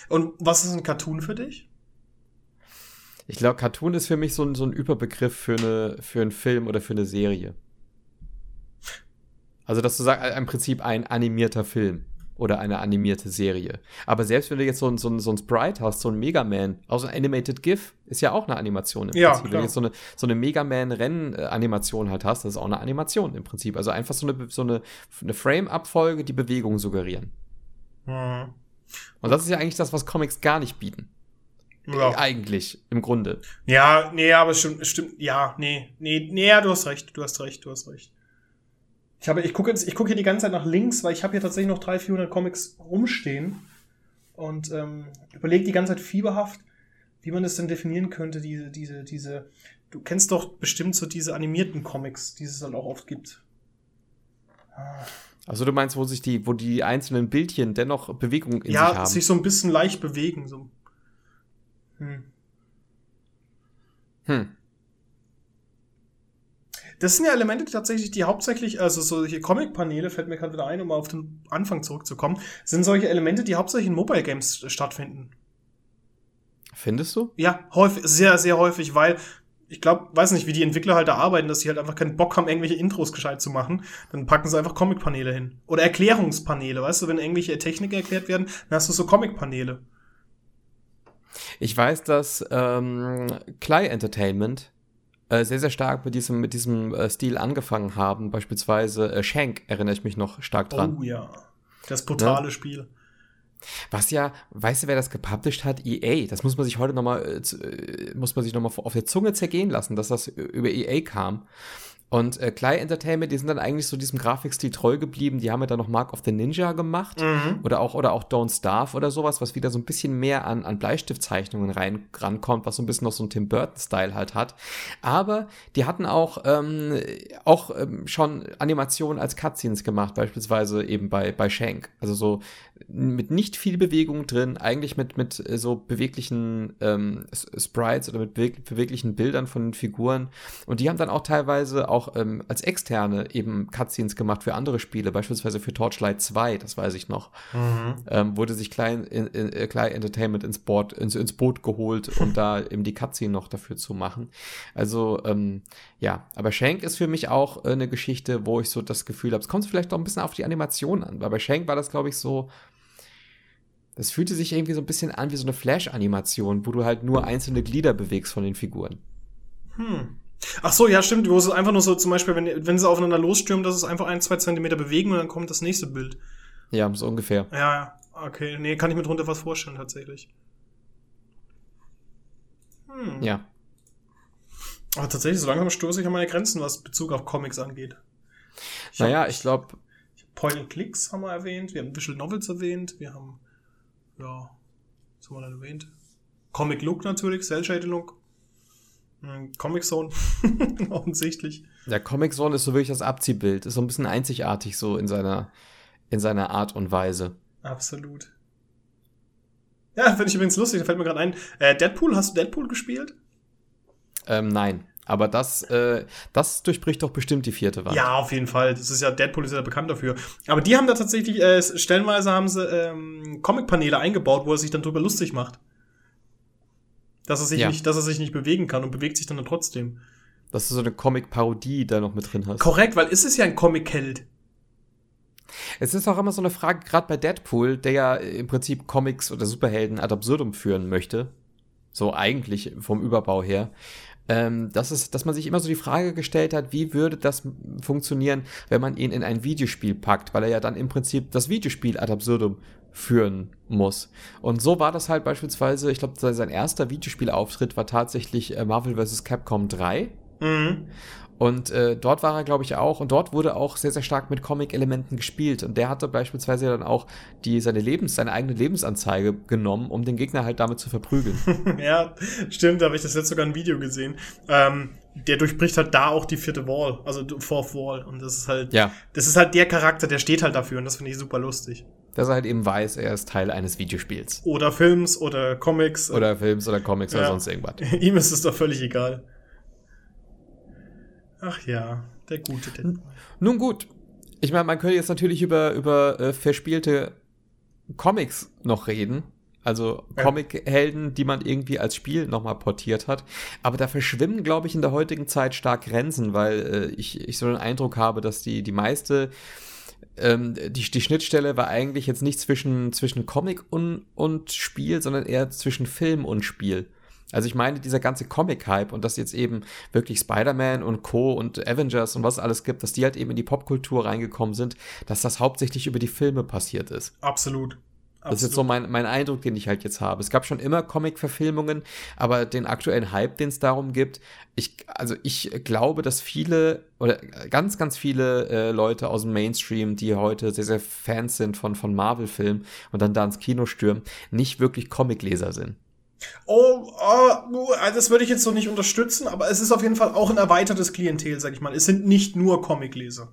Und was ist ein Cartoon für dich?
Ich glaube, Cartoon ist für mich so ein, so ein Überbegriff für, eine, für einen Film oder für eine Serie. Also, dass du sagst, äh, im Prinzip ein animierter Film oder eine animierte Serie. Aber selbst wenn du jetzt so ein, so ein, so ein Sprite hast, so ein Mega Man, auch so ein Animated GIF, ist ja auch eine Animation im
Ja,
Prinzip. Wenn
klar.
du jetzt so eine, so eine Mega Man-Renn-Animation halt hast, das ist auch eine Animation im Prinzip. Also einfach so eine, so eine, eine Frame-Abfolge, die Bewegung suggerieren.
Hm.
Und das ist ja eigentlich das, was Comics gar nicht bieten.
Ja.
Eigentlich, im Grunde.
ja, nee, aber es stimmt, stimmt, ja, nee, nee, nee, ja, du hast recht, du hast recht, du hast recht. Ich habe, ich gucke jetzt, ich gucke hier die ganze Zeit nach links, weil ich habe hier tatsächlich noch 300, 400 Comics rumstehen und ähm, überlege die ganze Zeit fieberhaft, wie man das denn definieren könnte, diese, diese, diese, du kennst doch bestimmt so diese animierten Comics, die es halt auch oft gibt.
Also du meinst, wo sich die, wo die einzelnen Bildchen dennoch Bewegung in sich
ja,
haben?
sich so ein bisschen leicht bewegen, so. Hm.
Hm.
Das sind ja Elemente, die tatsächlich, die hauptsächlich, also solche Comic-Paneele, fällt mir gerade wieder ein, um mal auf den Anfang zurückzukommen, sind solche Elemente, die hauptsächlich in Mobile Games stattfinden.
Findest du?
Ja, häufig, sehr, sehr häufig, weil ich glaube, weiß nicht, wie die Entwickler halt da arbeiten, dass sie halt einfach keinen Bock haben, irgendwelche Intros gescheit zu machen. Dann packen sie einfach Comic-Paneele hin. Oder Erklärungspaneele, weißt du, wenn irgendwelche Techniken erklärt werden, dann hast du so Comic-Paneele.
Ich weiß, dass ähm, Clay Entertainment äh, sehr, sehr stark mit diesem, mit diesem äh, Stil angefangen haben. Beispielsweise äh, Shank erinnere ich mich noch stark dran.
Oh ja. Das brutale Spiel.
Was ja, weißt du, wer das gepublished hat? EA. Das muss man sich heute nochmal, äh, äh, muss man sich nochmal auf der Zunge zergehen lassen, dass das über EA kam. Und äh, Clay Entertainment, die sind dann eigentlich so diesem Grafikstil treu geblieben. Die haben ja dann noch Mark of the Ninja gemacht
Mhm.
oder auch oder auch Don't Starve oder sowas, was wieder so ein bisschen mehr an, an Bleistiftzeichnungen rein rankommt, was so ein bisschen noch so einen Tim Burton-Style halt hat. Aber die hatten auch ähm, auch ähm, schon Animationen als Cutscenes gemacht, beispielsweise eben bei bei Shank. Also so mit nicht viel Bewegung drin, eigentlich mit mit äh, so beweglichen ähm, Sprites oder mit beweg beweglichen Bildern von den Figuren. Und die haben dann auch teilweise auch ähm, als externe eben Cutscenes gemacht für andere Spiele, beispielsweise für Torchlight 2, das weiß ich noch.
Mhm.
Ähm, wurde sich Klein, in, in, äh, Klein Entertainment ins, Board, ins, ins Boot geholt, um da eben die Cutscene noch dafür zu machen. Also, ähm, ja, aber Shank ist für mich auch äh, eine Geschichte, wo ich so das Gefühl habe, es kommt vielleicht auch ein bisschen auf die Animation an, weil bei Shank war das, glaube ich, so, das fühlte sich irgendwie so ein bisschen an wie so eine Flash-Animation, wo du halt nur einzelne Glieder bewegst von den Figuren.
Hm. Ach so, ja, stimmt. Wo es einfach nur so zum Beispiel, wenn, wenn sie aufeinander losstürmen, dass es einfach ein, zwei Zentimeter bewegen und dann kommt das nächste Bild.
Ja, so ungefähr.
Ja, ja. Okay, nee, kann ich mir drunter was vorstellen, tatsächlich. Hm.
Ja.
Aber tatsächlich, so langsam stoße ich an meine Grenzen, was Bezug auf Comics angeht. Ich
naja,
hab-
ich glaube,
Point and Clicks haben wir erwähnt, wir haben Visual Novels erwähnt, wir haben, ja, was haben wir dann erwähnt? Comic Look natürlich, Cell Shaded Look. Hm, Comic Zone, offensichtlich.
der Comic Zone ist so wirklich das Abziehbild, ist so ein bisschen einzigartig so in seiner, in seiner Art und Weise.
Absolut. Ja, finde ich übrigens lustig, da fällt mir gerade ein. Äh, Deadpool, hast du Deadpool gespielt?
Ähm, nein. Aber das, äh, das durchbricht doch bestimmt die vierte Wand.
Ja, auf jeden Fall. Das ist ja, Deadpool ist ja bekannt dafür. Aber die haben da tatsächlich, äh, stellenweise haben sie ähm, Comic-Paneele eingebaut, wo er sich dann drüber lustig macht. Dass er sich
Ja.
nicht, dass er sich nicht bewegen kann und bewegt sich dann, dann trotzdem.
Dass du so eine Comic-Parodie da noch mit drin hast.
Korrekt, weil es ist ja ein Comic-Held.
Es ist auch immer so eine Frage, gerade bei Deadpool, der ja im Prinzip Comics oder Superhelden ad absurdum führen möchte. So eigentlich vom Überbau her. Ähm, das ist, dass man sich immer so die Frage gestellt hat, wie würde das funktionieren, wenn man ihn in ein Videospiel packt, weil er ja dann im Prinzip das Videospiel ad absurdum führen muss. Und so war das halt beispielsweise, ich glaube, sein erster Videospielauftritt war tatsächlich äh, Marvel vs. Capcom 3.
Mhm.
Und äh, dort war er, glaube ich, auch. Und dort wurde auch sehr, sehr stark mit Comic-Elementen gespielt. Und der hatte beispielsweise dann auch die, seine Lebens-, seine eigene Lebensanzeige genommen, um den Gegner halt damit zu verprügeln.
ja, stimmt, da habe ich das jetzt sogar ein Video gesehen. Ähm, der durchbricht halt da auch die vierte Wall, also die Fourth Wall. Und das ist halt,
ja,
das ist halt der Charakter, der steht halt dafür und das finde ich super lustig.
dass er halt eben weiß, er ist Teil eines Videospiels.
Oder Films oder Comics.
Oder Films oder Comics oder
Ja.
sonst irgendwas.
Ihm ist es doch völlig egal. Ach ja, der gute Deadpool.
Nun gut. Ich meine, man könnte jetzt natürlich über, über äh, verspielte Comics noch reden. Also
Ja.
Comic-Helden, die man irgendwie als Spiel nochmal portiert hat. Aber da verschwimmen, glaube ich, in der heutigen Zeit stark Grenzen, weil äh, ich, ich so den Eindruck habe, dass die, die meiste, ähm, die, die Schnittstelle war eigentlich jetzt nicht zwischen, zwischen Comic und, und Spiel, sondern eher zwischen Film und Spiel. Also ich meine, dieser ganze Comic-Hype und dass jetzt eben wirklich Spider-Man und Co. und Avengers und was es alles gibt, dass die halt eben in die Popkultur reingekommen sind, dass das hauptsächlich über die Filme passiert ist.
Absolut.
Das ist jetzt so mein, mein Eindruck, den ich halt jetzt habe. Es gab schon immer Comic-Verfilmungen, aber den aktuellen Hype, den es darum gibt, ich, also ich glaube, dass viele oder ganz, ganz viele äh, Leute aus dem Mainstream, die heute sehr, sehr Fans sind von, von Marvel-Filmen und dann da ins Kino stürmen, nicht wirklich Comicleser sind.
Oh, oh, das würde ich jetzt so nicht unterstützen, aber es ist auf jeden Fall auch ein erweitertes Klientel, sag ich mal. Es sind nicht nur Comicleser.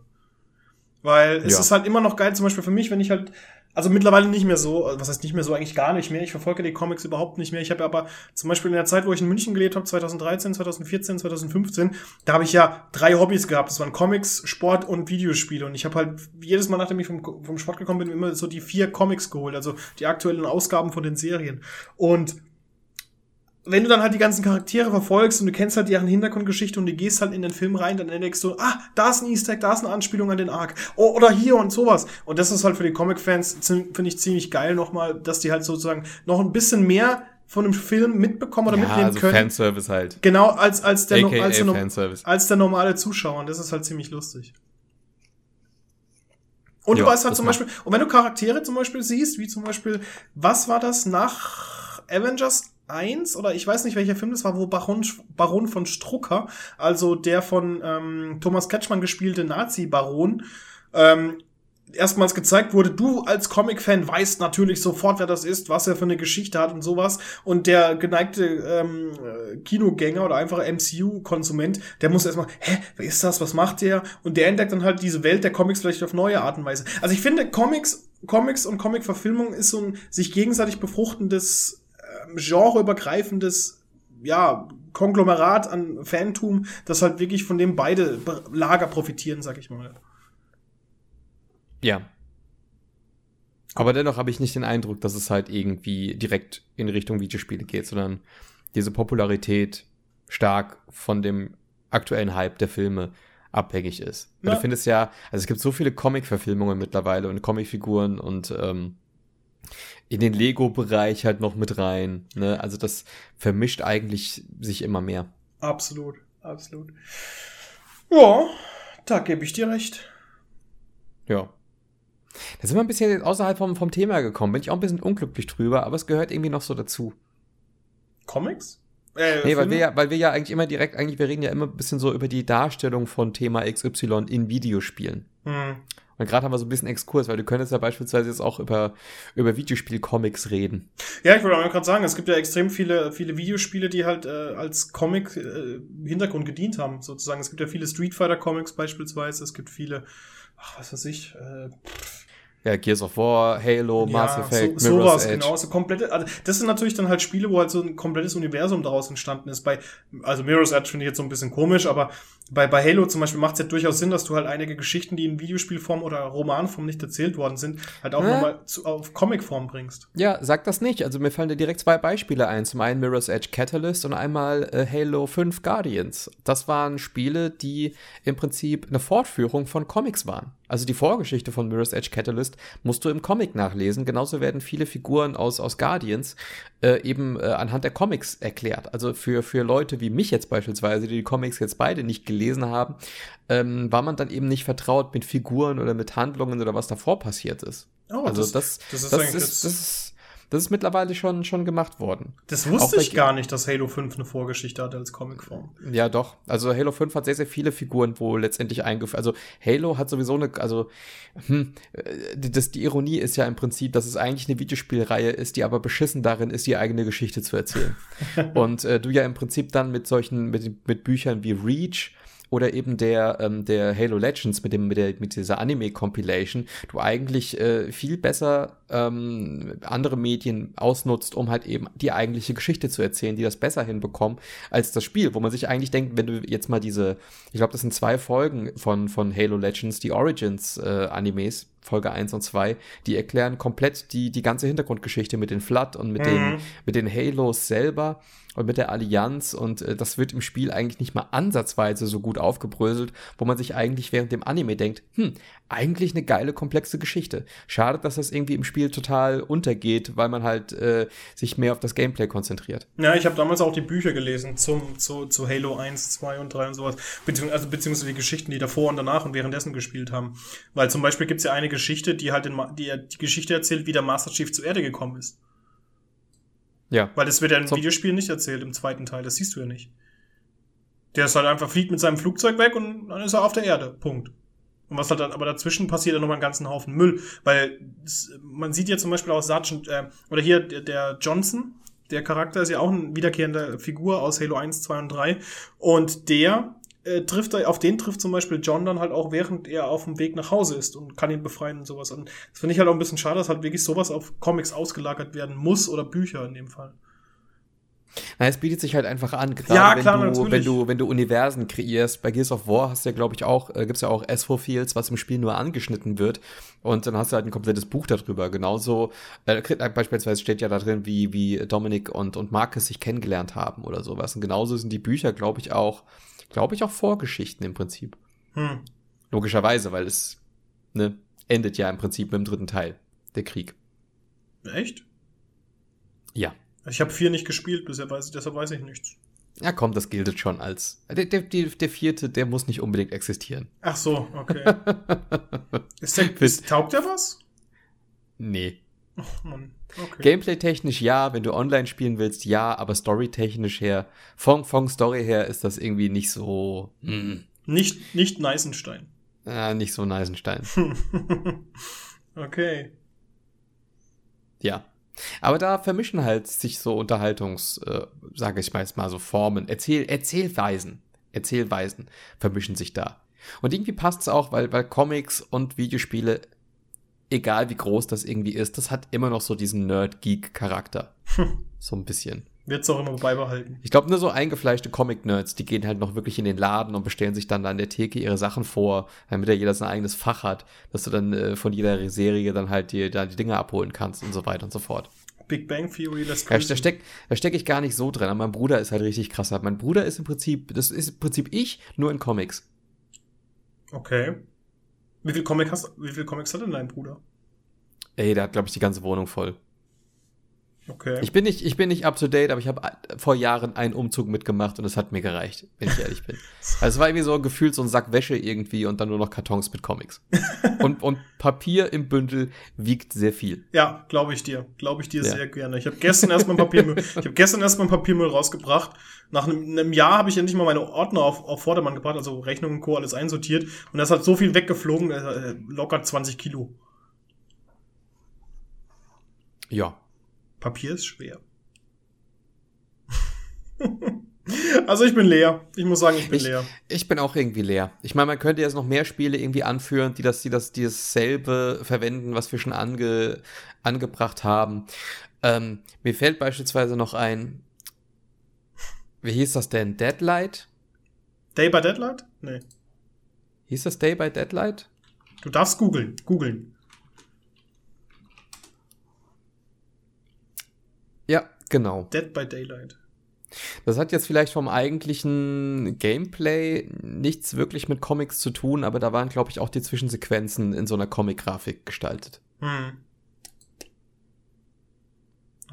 Weil es
Ja.
ist halt immer noch geil, zum Beispiel für mich, wenn ich halt, also mittlerweile nicht mehr so, was heißt nicht mehr so, eigentlich gar nicht mehr. Ich verfolge die Comics überhaupt nicht mehr. Ich habe aber zum Beispiel in der Zeit, wo ich in München gelebt habe, 2013, 2014, 2015, da habe ich ja drei Hobbys gehabt. Das waren Comics, Sport und Videospiele. Und ich habe halt jedes Mal, nachdem ich vom, vom Sport gekommen bin, immer so die vier Comics geholt, also die aktuellen Ausgaben von den Serien. Und wenn du dann halt die ganzen Charaktere verfolgst und du kennst halt deren Hintergrundgeschichte und du gehst halt in den Film rein, dann entdeckst du, ah, da ist ein Easter Egg, da ist eine Anspielung an den Arc. Oh, oder hier und sowas. Und das ist halt für die Comic-Fans, finde ich ziemlich geil nochmal, dass die halt sozusagen noch ein bisschen mehr von dem Film mitbekommen oder
ja,
mitnehmen
also
können.
Fanservice halt.
Genau, als, als, der,
AKA
als, der, als der normale Zuschauer. Und das ist halt ziemlich lustig. Und
Ja,
du weißt halt zum Beispiel, und wenn du Charaktere zum Beispiel siehst, wie zum Beispiel, was war das nach Avengers 1 oder ich weiß nicht, welcher Film das war, wo Baron, Baron von Strucker, also der von ähm, Thomas Ketschmann gespielte Nazi-Baron, ähm, erstmals gezeigt wurde, du als Comic-Fan weißt natürlich sofort, wer das ist, was er für eine Geschichte hat und sowas. Und der geneigte ähm, Kinogänger oder einfach MCU-Konsument, der muss erstmal, hä, wer ist das, was macht der? Und der entdeckt dann halt diese Welt der Comics vielleicht auf neue Art und Weise. Also ich finde, Comics, Comics und Comic-Verfilmung ist so ein sich gegenseitig befruchtendes, genreübergreifendes, ja, Konglomerat an Fantum, das halt wirklich von dem beide Lager profitieren, sag ich mal.
Ja. Aber dennoch habe ich nicht den Eindruck, dass es halt irgendwie direkt in Richtung Videospiele geht, sondern diese Popularität stark von dem aktuellen Hype der Filme abhängig ist. Ja. Du findest ja, also es gibt so viele Comic-Verfilmungen mittlerweile und Comic-Figuren und ähm, in den Lego-Bereich halt noch mit rein. Ne? Also das vermischt eigentlich sich immer mehr.
Absolut, absolut. Ja, da gebe ich dir recht.
Ja. Da sind wir ein bisschen außerhalb vom, vom Thema gekommen. Bin ich auch ein bisschen unglücklich drüber, aber es gehört irgendwie noch so dazu.
Comics?
Äh, nee, weil wir, ja, weil wir ja eigentlich immer direkt, eigentlich, wir reden ja immer ein bisschen so über die Darstellung von Thema XY in Videospielen. Hm. Und gerade haben wir so ein bisschen Exkurs, weil du könntest ja beispielsweise jetzt auch über, über Videospiel-Comics reden.
Ja, ich wollte auch gerade sagen, es gibt ja extrem viele, viele Videospiele, die halt äh, als Comic-Hintergrund äh, gedient haben, sozusagen. Es gibt ja viele Street Fighter-Comics beispielsweise, es gibt viele, ach, was weiß ich, äh,
ja, Gears of War, Halo, ja, Mass Effect,
so, Mirror's sowas, Edge. genau. So komplette, also das sind natürlich dann halt Spiele, wo halt so ein komplettes Universum daraus entstanden ist. Bei, also Mirror's Edge finde ich jetzt so ein bisschen komisch, aber bei, bei Halo zum Beispiel macht es ja durchaus Sinn, dass du halt einige Geschichten, die in Videospielform oder Romanform nicht erzählt worden sind, halt auch äh? nochmal auf Comicform bringst.
Ja, sag das nicht. Also mir fallen dir direkt zwei Beispiele ein. Zum einen Mirror's Edge Catalyst und einmal äh, Halo 5 Guardians. Das waren Spiele, die im Prinzip eine Fortführung von Comics waren. Also die Vorgeschichte von Mirror's Edge Catalyst musst du im Comic nachlesen. Genauso werden viele Figuren aus, aus Guardians äh, eben äh, anhand der Comics erklärt. Also für, für Leute wie mich jetzt beispielsweise, die die Comics jetzt beide nicht gelesen haben, ähm, war man dann eben nicht vertraut mit Figuren oder mit Handlungen oder was davor passiert ist. Oh, also das, das, das, ist, das ist, das ist das ist mittlerweile schon, schon gemacht worden.
Das wusste ich gar nicht, dass Halo 5 eine Vorgeschichte hatte als Comicform.
Ja, doch. Also Halo 5 hat sehr, sehr viele Figuren, wo letztendlich eingeführt. Also Halo hat sowieso eine, also hm, äh, das, die Ironie ist ja im Prinzip, dass es eigentlich eine Videospielreihe ist, die aber beschissen darin ist, die eigene Geschichte zu erzählen. Und äh, du ja im Prinzip dann mit solchen, mit, mit Büchern wie Reach oder eben der, ähm, der Halo Legends mit, dem, mit, der, mit dieser Anime-Compilation, du eigentlich äh, viel besser ähm, andere Medien ausnutzt, um halt eben die eigentliche Geschichte zu erzählen, die das besser hinbekommen als das Spiel, wo man sich eigentlich denkt, wenn du jetzt mal diese, ich glaube, das sind zwei Folgen von, von Halo Legends, die Origins-Animes, äh, Folge 1 und 2, die erklären komplett die, die ganze Hintergrundgeschichte mit den Flood und mit, mhm. den, mit den Halos selber und mit der Allianz und äh, das wird im Spiel eigentlich nicht mal ansatzweise so gut aufgebröselt, wo man sich eigentlich während dem Anime denkt, hm, eigentlich eine geile, komplexe Geschichte. Schade, dass das irgendwie im Spiel total untergeht, weil man halt äh, sich mehr auf das Gameplay konzentriert.
Ja, ich habe damals auch die Bücher gelesen zum, zu, zu Halo 1, 2 und 3 und sowas, Beziehungs also beziehungsweise die Geschichten, die davor und danach und währenddessen gespielt haben. Weil zum Beispiel gibt es ja eine Geschichte, die halt die, die Geschichte erzählt, wie der Master Chief zur Erde gekommen ist. Ja. Weil das wird ja im so. Videospiel nicht erzählt, im zweiten Teil. Das siehst du ja nicht. Der ist halt einfach, fliegt mit seinem Flugzeug weg und dann ist er auf der Erde. Punkt. Und was halt dann, aber dazwischen passiert dann nochmal einen ganzen Haufen Müll. Weil man sieht ja zum Beispiel auch Sergeant, äh, oder hier der, der Johnson, der Charakter ist ja auch eine wiederkehrende Figur aus Halo 1, 2 und 3. Und der äh, trifft auf den trifft zum Beispiel John dann halt auch, während er auf dem Weg nach Hause ist und kann ihn befreien und sowas. Und das finde ich halt auch ein bisschen schade, dass halt wirklich sowas auf Comics ausgelagert werden muss oder Bücher in dem Fall.
Na, es bietet sich halt einfach an, gerade ja, klar, wenn, du, wenn, du, wenn du Universen kreierst. Bei Gears of War hast du ja, glaube ich, auch, äh, gibt es ja auch S4-Fields, was im Spiel nur angeschnitten wird. Und dann hast du halt ein komplettes Buch darüber. Genauso, äh, beispielsweise steht ja da drin, wie, wie Dominik und, und Marcus sich kennengelernt haben oder sowas. Und genauso sind die Bücher, glaube ich, auch glaube ich, auch Vorgeschichten im Prinzip. Hm. Logischerweise, weil es ne, endet ja im Prinzip mit dem dritten Teil, der Krieg.
Echt?
Ja.
Ich habe vier nicht gespielt bisher, weiß, deshalb weiß ich nichts.
Ja, komm, das gilt schon als. Der, der, der, vierte, der muss nicht unbedingt existieren.
Ach so, okay. ist der, ist, taugt der was?
Nee.
Oh Mann. Okay.
Gameplay-technisch ja, wenn du online spielen willst, ja, aber story-technisch her, von, von Story her ist das irgendwie nicht so, mm,
Nicht, nicht Neisenstein.
äh, nicht so Neisenstein.
okay.
Ja. Aber da vermischen halt sich so Unterhaltungs, äh, sage ich mal jetzt mal so Formen, Erzähl, Erzählweisen, Erzählweisen vermischen sich da. Und irgendwie passt es auch, weil, weil Comics und Videospiele, egal wie groß das irgendwie ist, das hat immer noch so diesen Nerd-Geek-Charakter. so ein bisschen.
Wird's auch immer beibehalten.
Ich glaube, nur so eingefleischte Comic-Nerds, die gehen halt noch wirklich in den Laden und bestellen sich dann an der Theke ihre Sachen vor, damit ja jeder sein eigenes Fach hat, dass du dann äh, von jeder Serie dann halt die, da die Dinge abholen kannst und so weiter und so fort.
Big Bang Theory lässt
Ja, da stecke da steck ich gar nicht so drin, aber mein Bruder ist halt richtig krass. Mein Bruder ist im Prinzip, das ist im Prinzip ich, nur in Comics.
Okay. Wie viel, Comic hast, wie viel Comics hat denn dein Bruder?
Ey, der hat, glaube ich, die ganze Wohnung voll.
Okay.
Ich bin nicht, ich bin nicht up to date, aber ich habe vor Jahren einen Umzug mitgemacht und es hat mir gereicht, wenn ich ehrlich bin. Also es war irgendwie so gefühlt so ein Sack Wäsche irgendwie und dann nur noch Kartons mit Comics. Und, und Papier im Bündel wiegt sehr viel.
ja, glaube ich dir. Glaube ich dir
Ja.
sehr gerne. Ich habe gestern erst mal Papiermüll, ich habe gestern erst mal Papiermüll rausgebracht. Nach einem, einem Jahr habe ich endlich mal meine Ordner auf, auf Vordermann gebracht, also Rechnungen und Co. alles einsortiert. Und das hat so viel weggeflogen, äh, locker 20 Kilo.
Ja.
Papier ist schwer. also ich bin leer. Ich muss sagen, ich bin
Ich-
leer.
Ich bin auch irgendwie leer. Ich meine, man könnte jetzt noch mehr Spiele irgendwie anführen, die das, die das, die dasselbe verwenden, was wir schon ange, angebracht haben. Ähm, mir fällt beispielsweise noch ein, wie hieß das denn? Deadlight?
Day by Deadlight? Nee.
Hieß das Day by Deadlight?
Du darfst googeln. Googeln.
Ja, genau.
Dead by Daylight.
Das hat jetzt vielleicht vom eigentlichen Gameplay nichts wirklich mit Comics zu tun, aber da waren, glaube ich, auch die Zwischensequenzen in so einer Comic-Grafik gestaltet.
Hm.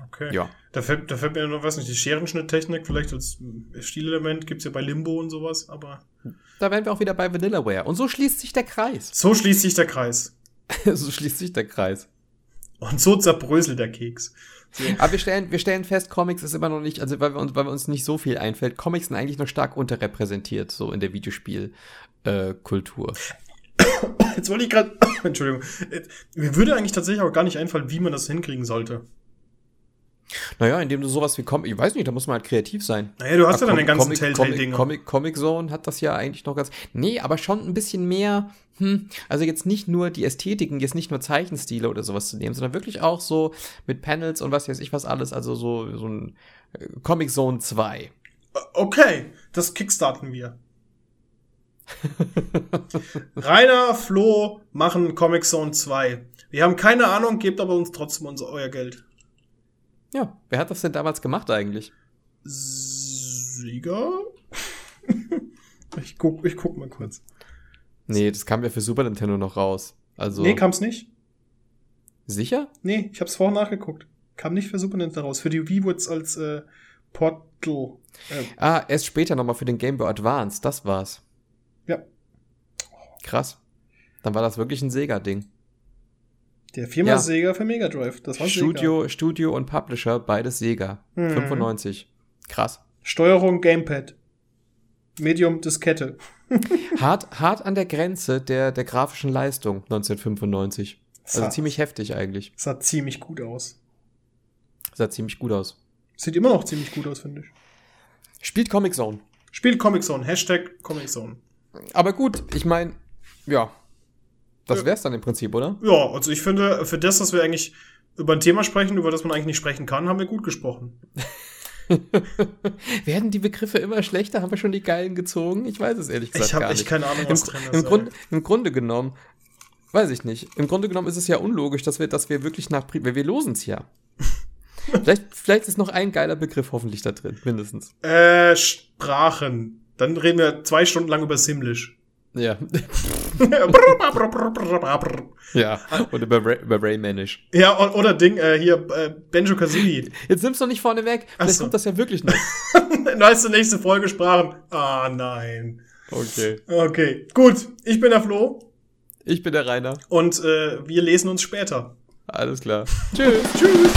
Okay.
Ja.
Da fällt, da fällt mir noch, weiß nicht, die Scherenschnitttechnik vielleicht als Stilelement gibt's ja bei Limbo und sowas, aber
Da wären wir auch wieder bei Vanillaware. Und so schließt sich der Kreis.
so schließt sich der Kreis.
so schließt sich der Kreis.
Und so zerbröselt der Keks.
Aber wir stellen, wir stellen fest, Comics ist immer noch nicht, also weil wir uns, weil wir uns nicht so viel einfällt, Comics sind eigentlich noch stark unterrepräsentiert, so in der Videospielkultur. Äh.
Jetzt wollte ich gerade, Entschuldigung, mir würde eigentlich tatsächlich auch gar nicht einfallen, wie man das hinkriegen sollte.
Naja, indem du sowas wie Comic, ich weiß nicht, da muss man halt kreativ sein.
Naja, du hast ja dann den ganzen
Comic, Comic. Comic, Comic Zone hat das ja eigentlich noch ganz. Nee, aber schon ein bisschen mehr. Hm, also jetzt nicht nur die Ästhetiken, jetzt nicht nur Zeichenstile oder sowas zu nehmen, sondern wirklich auch so mit Panels und was weiß ich was alles. Also so, so ein äh, Comic Zone 2.
Okay, das kickstarten wir. Rainer, Flo machen Comic Zone 2. Wir haben keine Ahnung, gebt aber uns trotzdem unser, euer Geld.
Ja, wer hat das denn damals gemacht eigentlich?
Sieger? ich, guck, ich guck mal kurz.
Nee, das kam ja für Super Nintendo noch raus. Also
Nee, kam's nicht.
sicher?
Nee, ich hab's vorher nachgeguckt. Kam nicht für Super Nintendo raus. Für die Wii wurde als äh, Portal. Äh,
Ah, erst später nochmal für den Game Boy Advance, das war's.
ja,
Krass. Dann war das wirklich ein Sega-Ding.
Der Firma
Ja.
Sega für Mega Drive. Das war
Studio, Studio und Publisher, beides Sega.
Mhm.
95. Krass.
Sega. Steuerung Gamepad. Medium Diskette.
Hart, hart an der Grenze der, der grafischen Leistung 1995. Also
Sah-
ziemlich heftig eigentlich.
Sah ziemlich gut aus.
Sah ziemlich gut aus.
Sieht immer noch ziemlich gut aus, finde ich.
Spielt Comic Zone.
Spielt Comic Zone. Hashtag Comic Zone.
Aber gut, ich meine, ja. Das wär's dann im Prinzip, oder?
Ja, also ich finde, für das, dass wir eigentlich über ein Thema sprechen, über das man eigentlich nicht sprechen kann, haben wir gut gesprochen.
Werden die Begriffe immer schlechter? Haben wir schon die geilen gezogen? Ich weiß es ehrlich gesagt
Ich habe
gar
echt
nicht.
keine Ahnung,
Im,
was drin ist.
im. Grund, Im Grunde genommen, weiß ich nicht. Im Grunde genommen ist es ja unlogisch, dass wir, dass wir wirklich nach, wir, wir losen es ja. vielleicht, vielleicht ist noch ein geiler Begriff hoffentlich da drin, mindestens.
Äh, Sprachen. Dann reden wir zwei Stunden lang über Simlish.
Ja. ja. Und über, Ray, über Raymanish.
ja, oder Ding, äh, hier, äh, Benjo Kazooie.
Jetzt nimm's doch nicht vorne weg. Vielleicht
so.
kommt das ja wirklich noch.
Du, nächste Folge Sprachen. Ah, nein.
Okay.
Okay, gut. Ich bin der Flo
Ich bin der Rainer.
und äh, wir lesen uns später.
Alles klar. Tschüss.
Tschüss.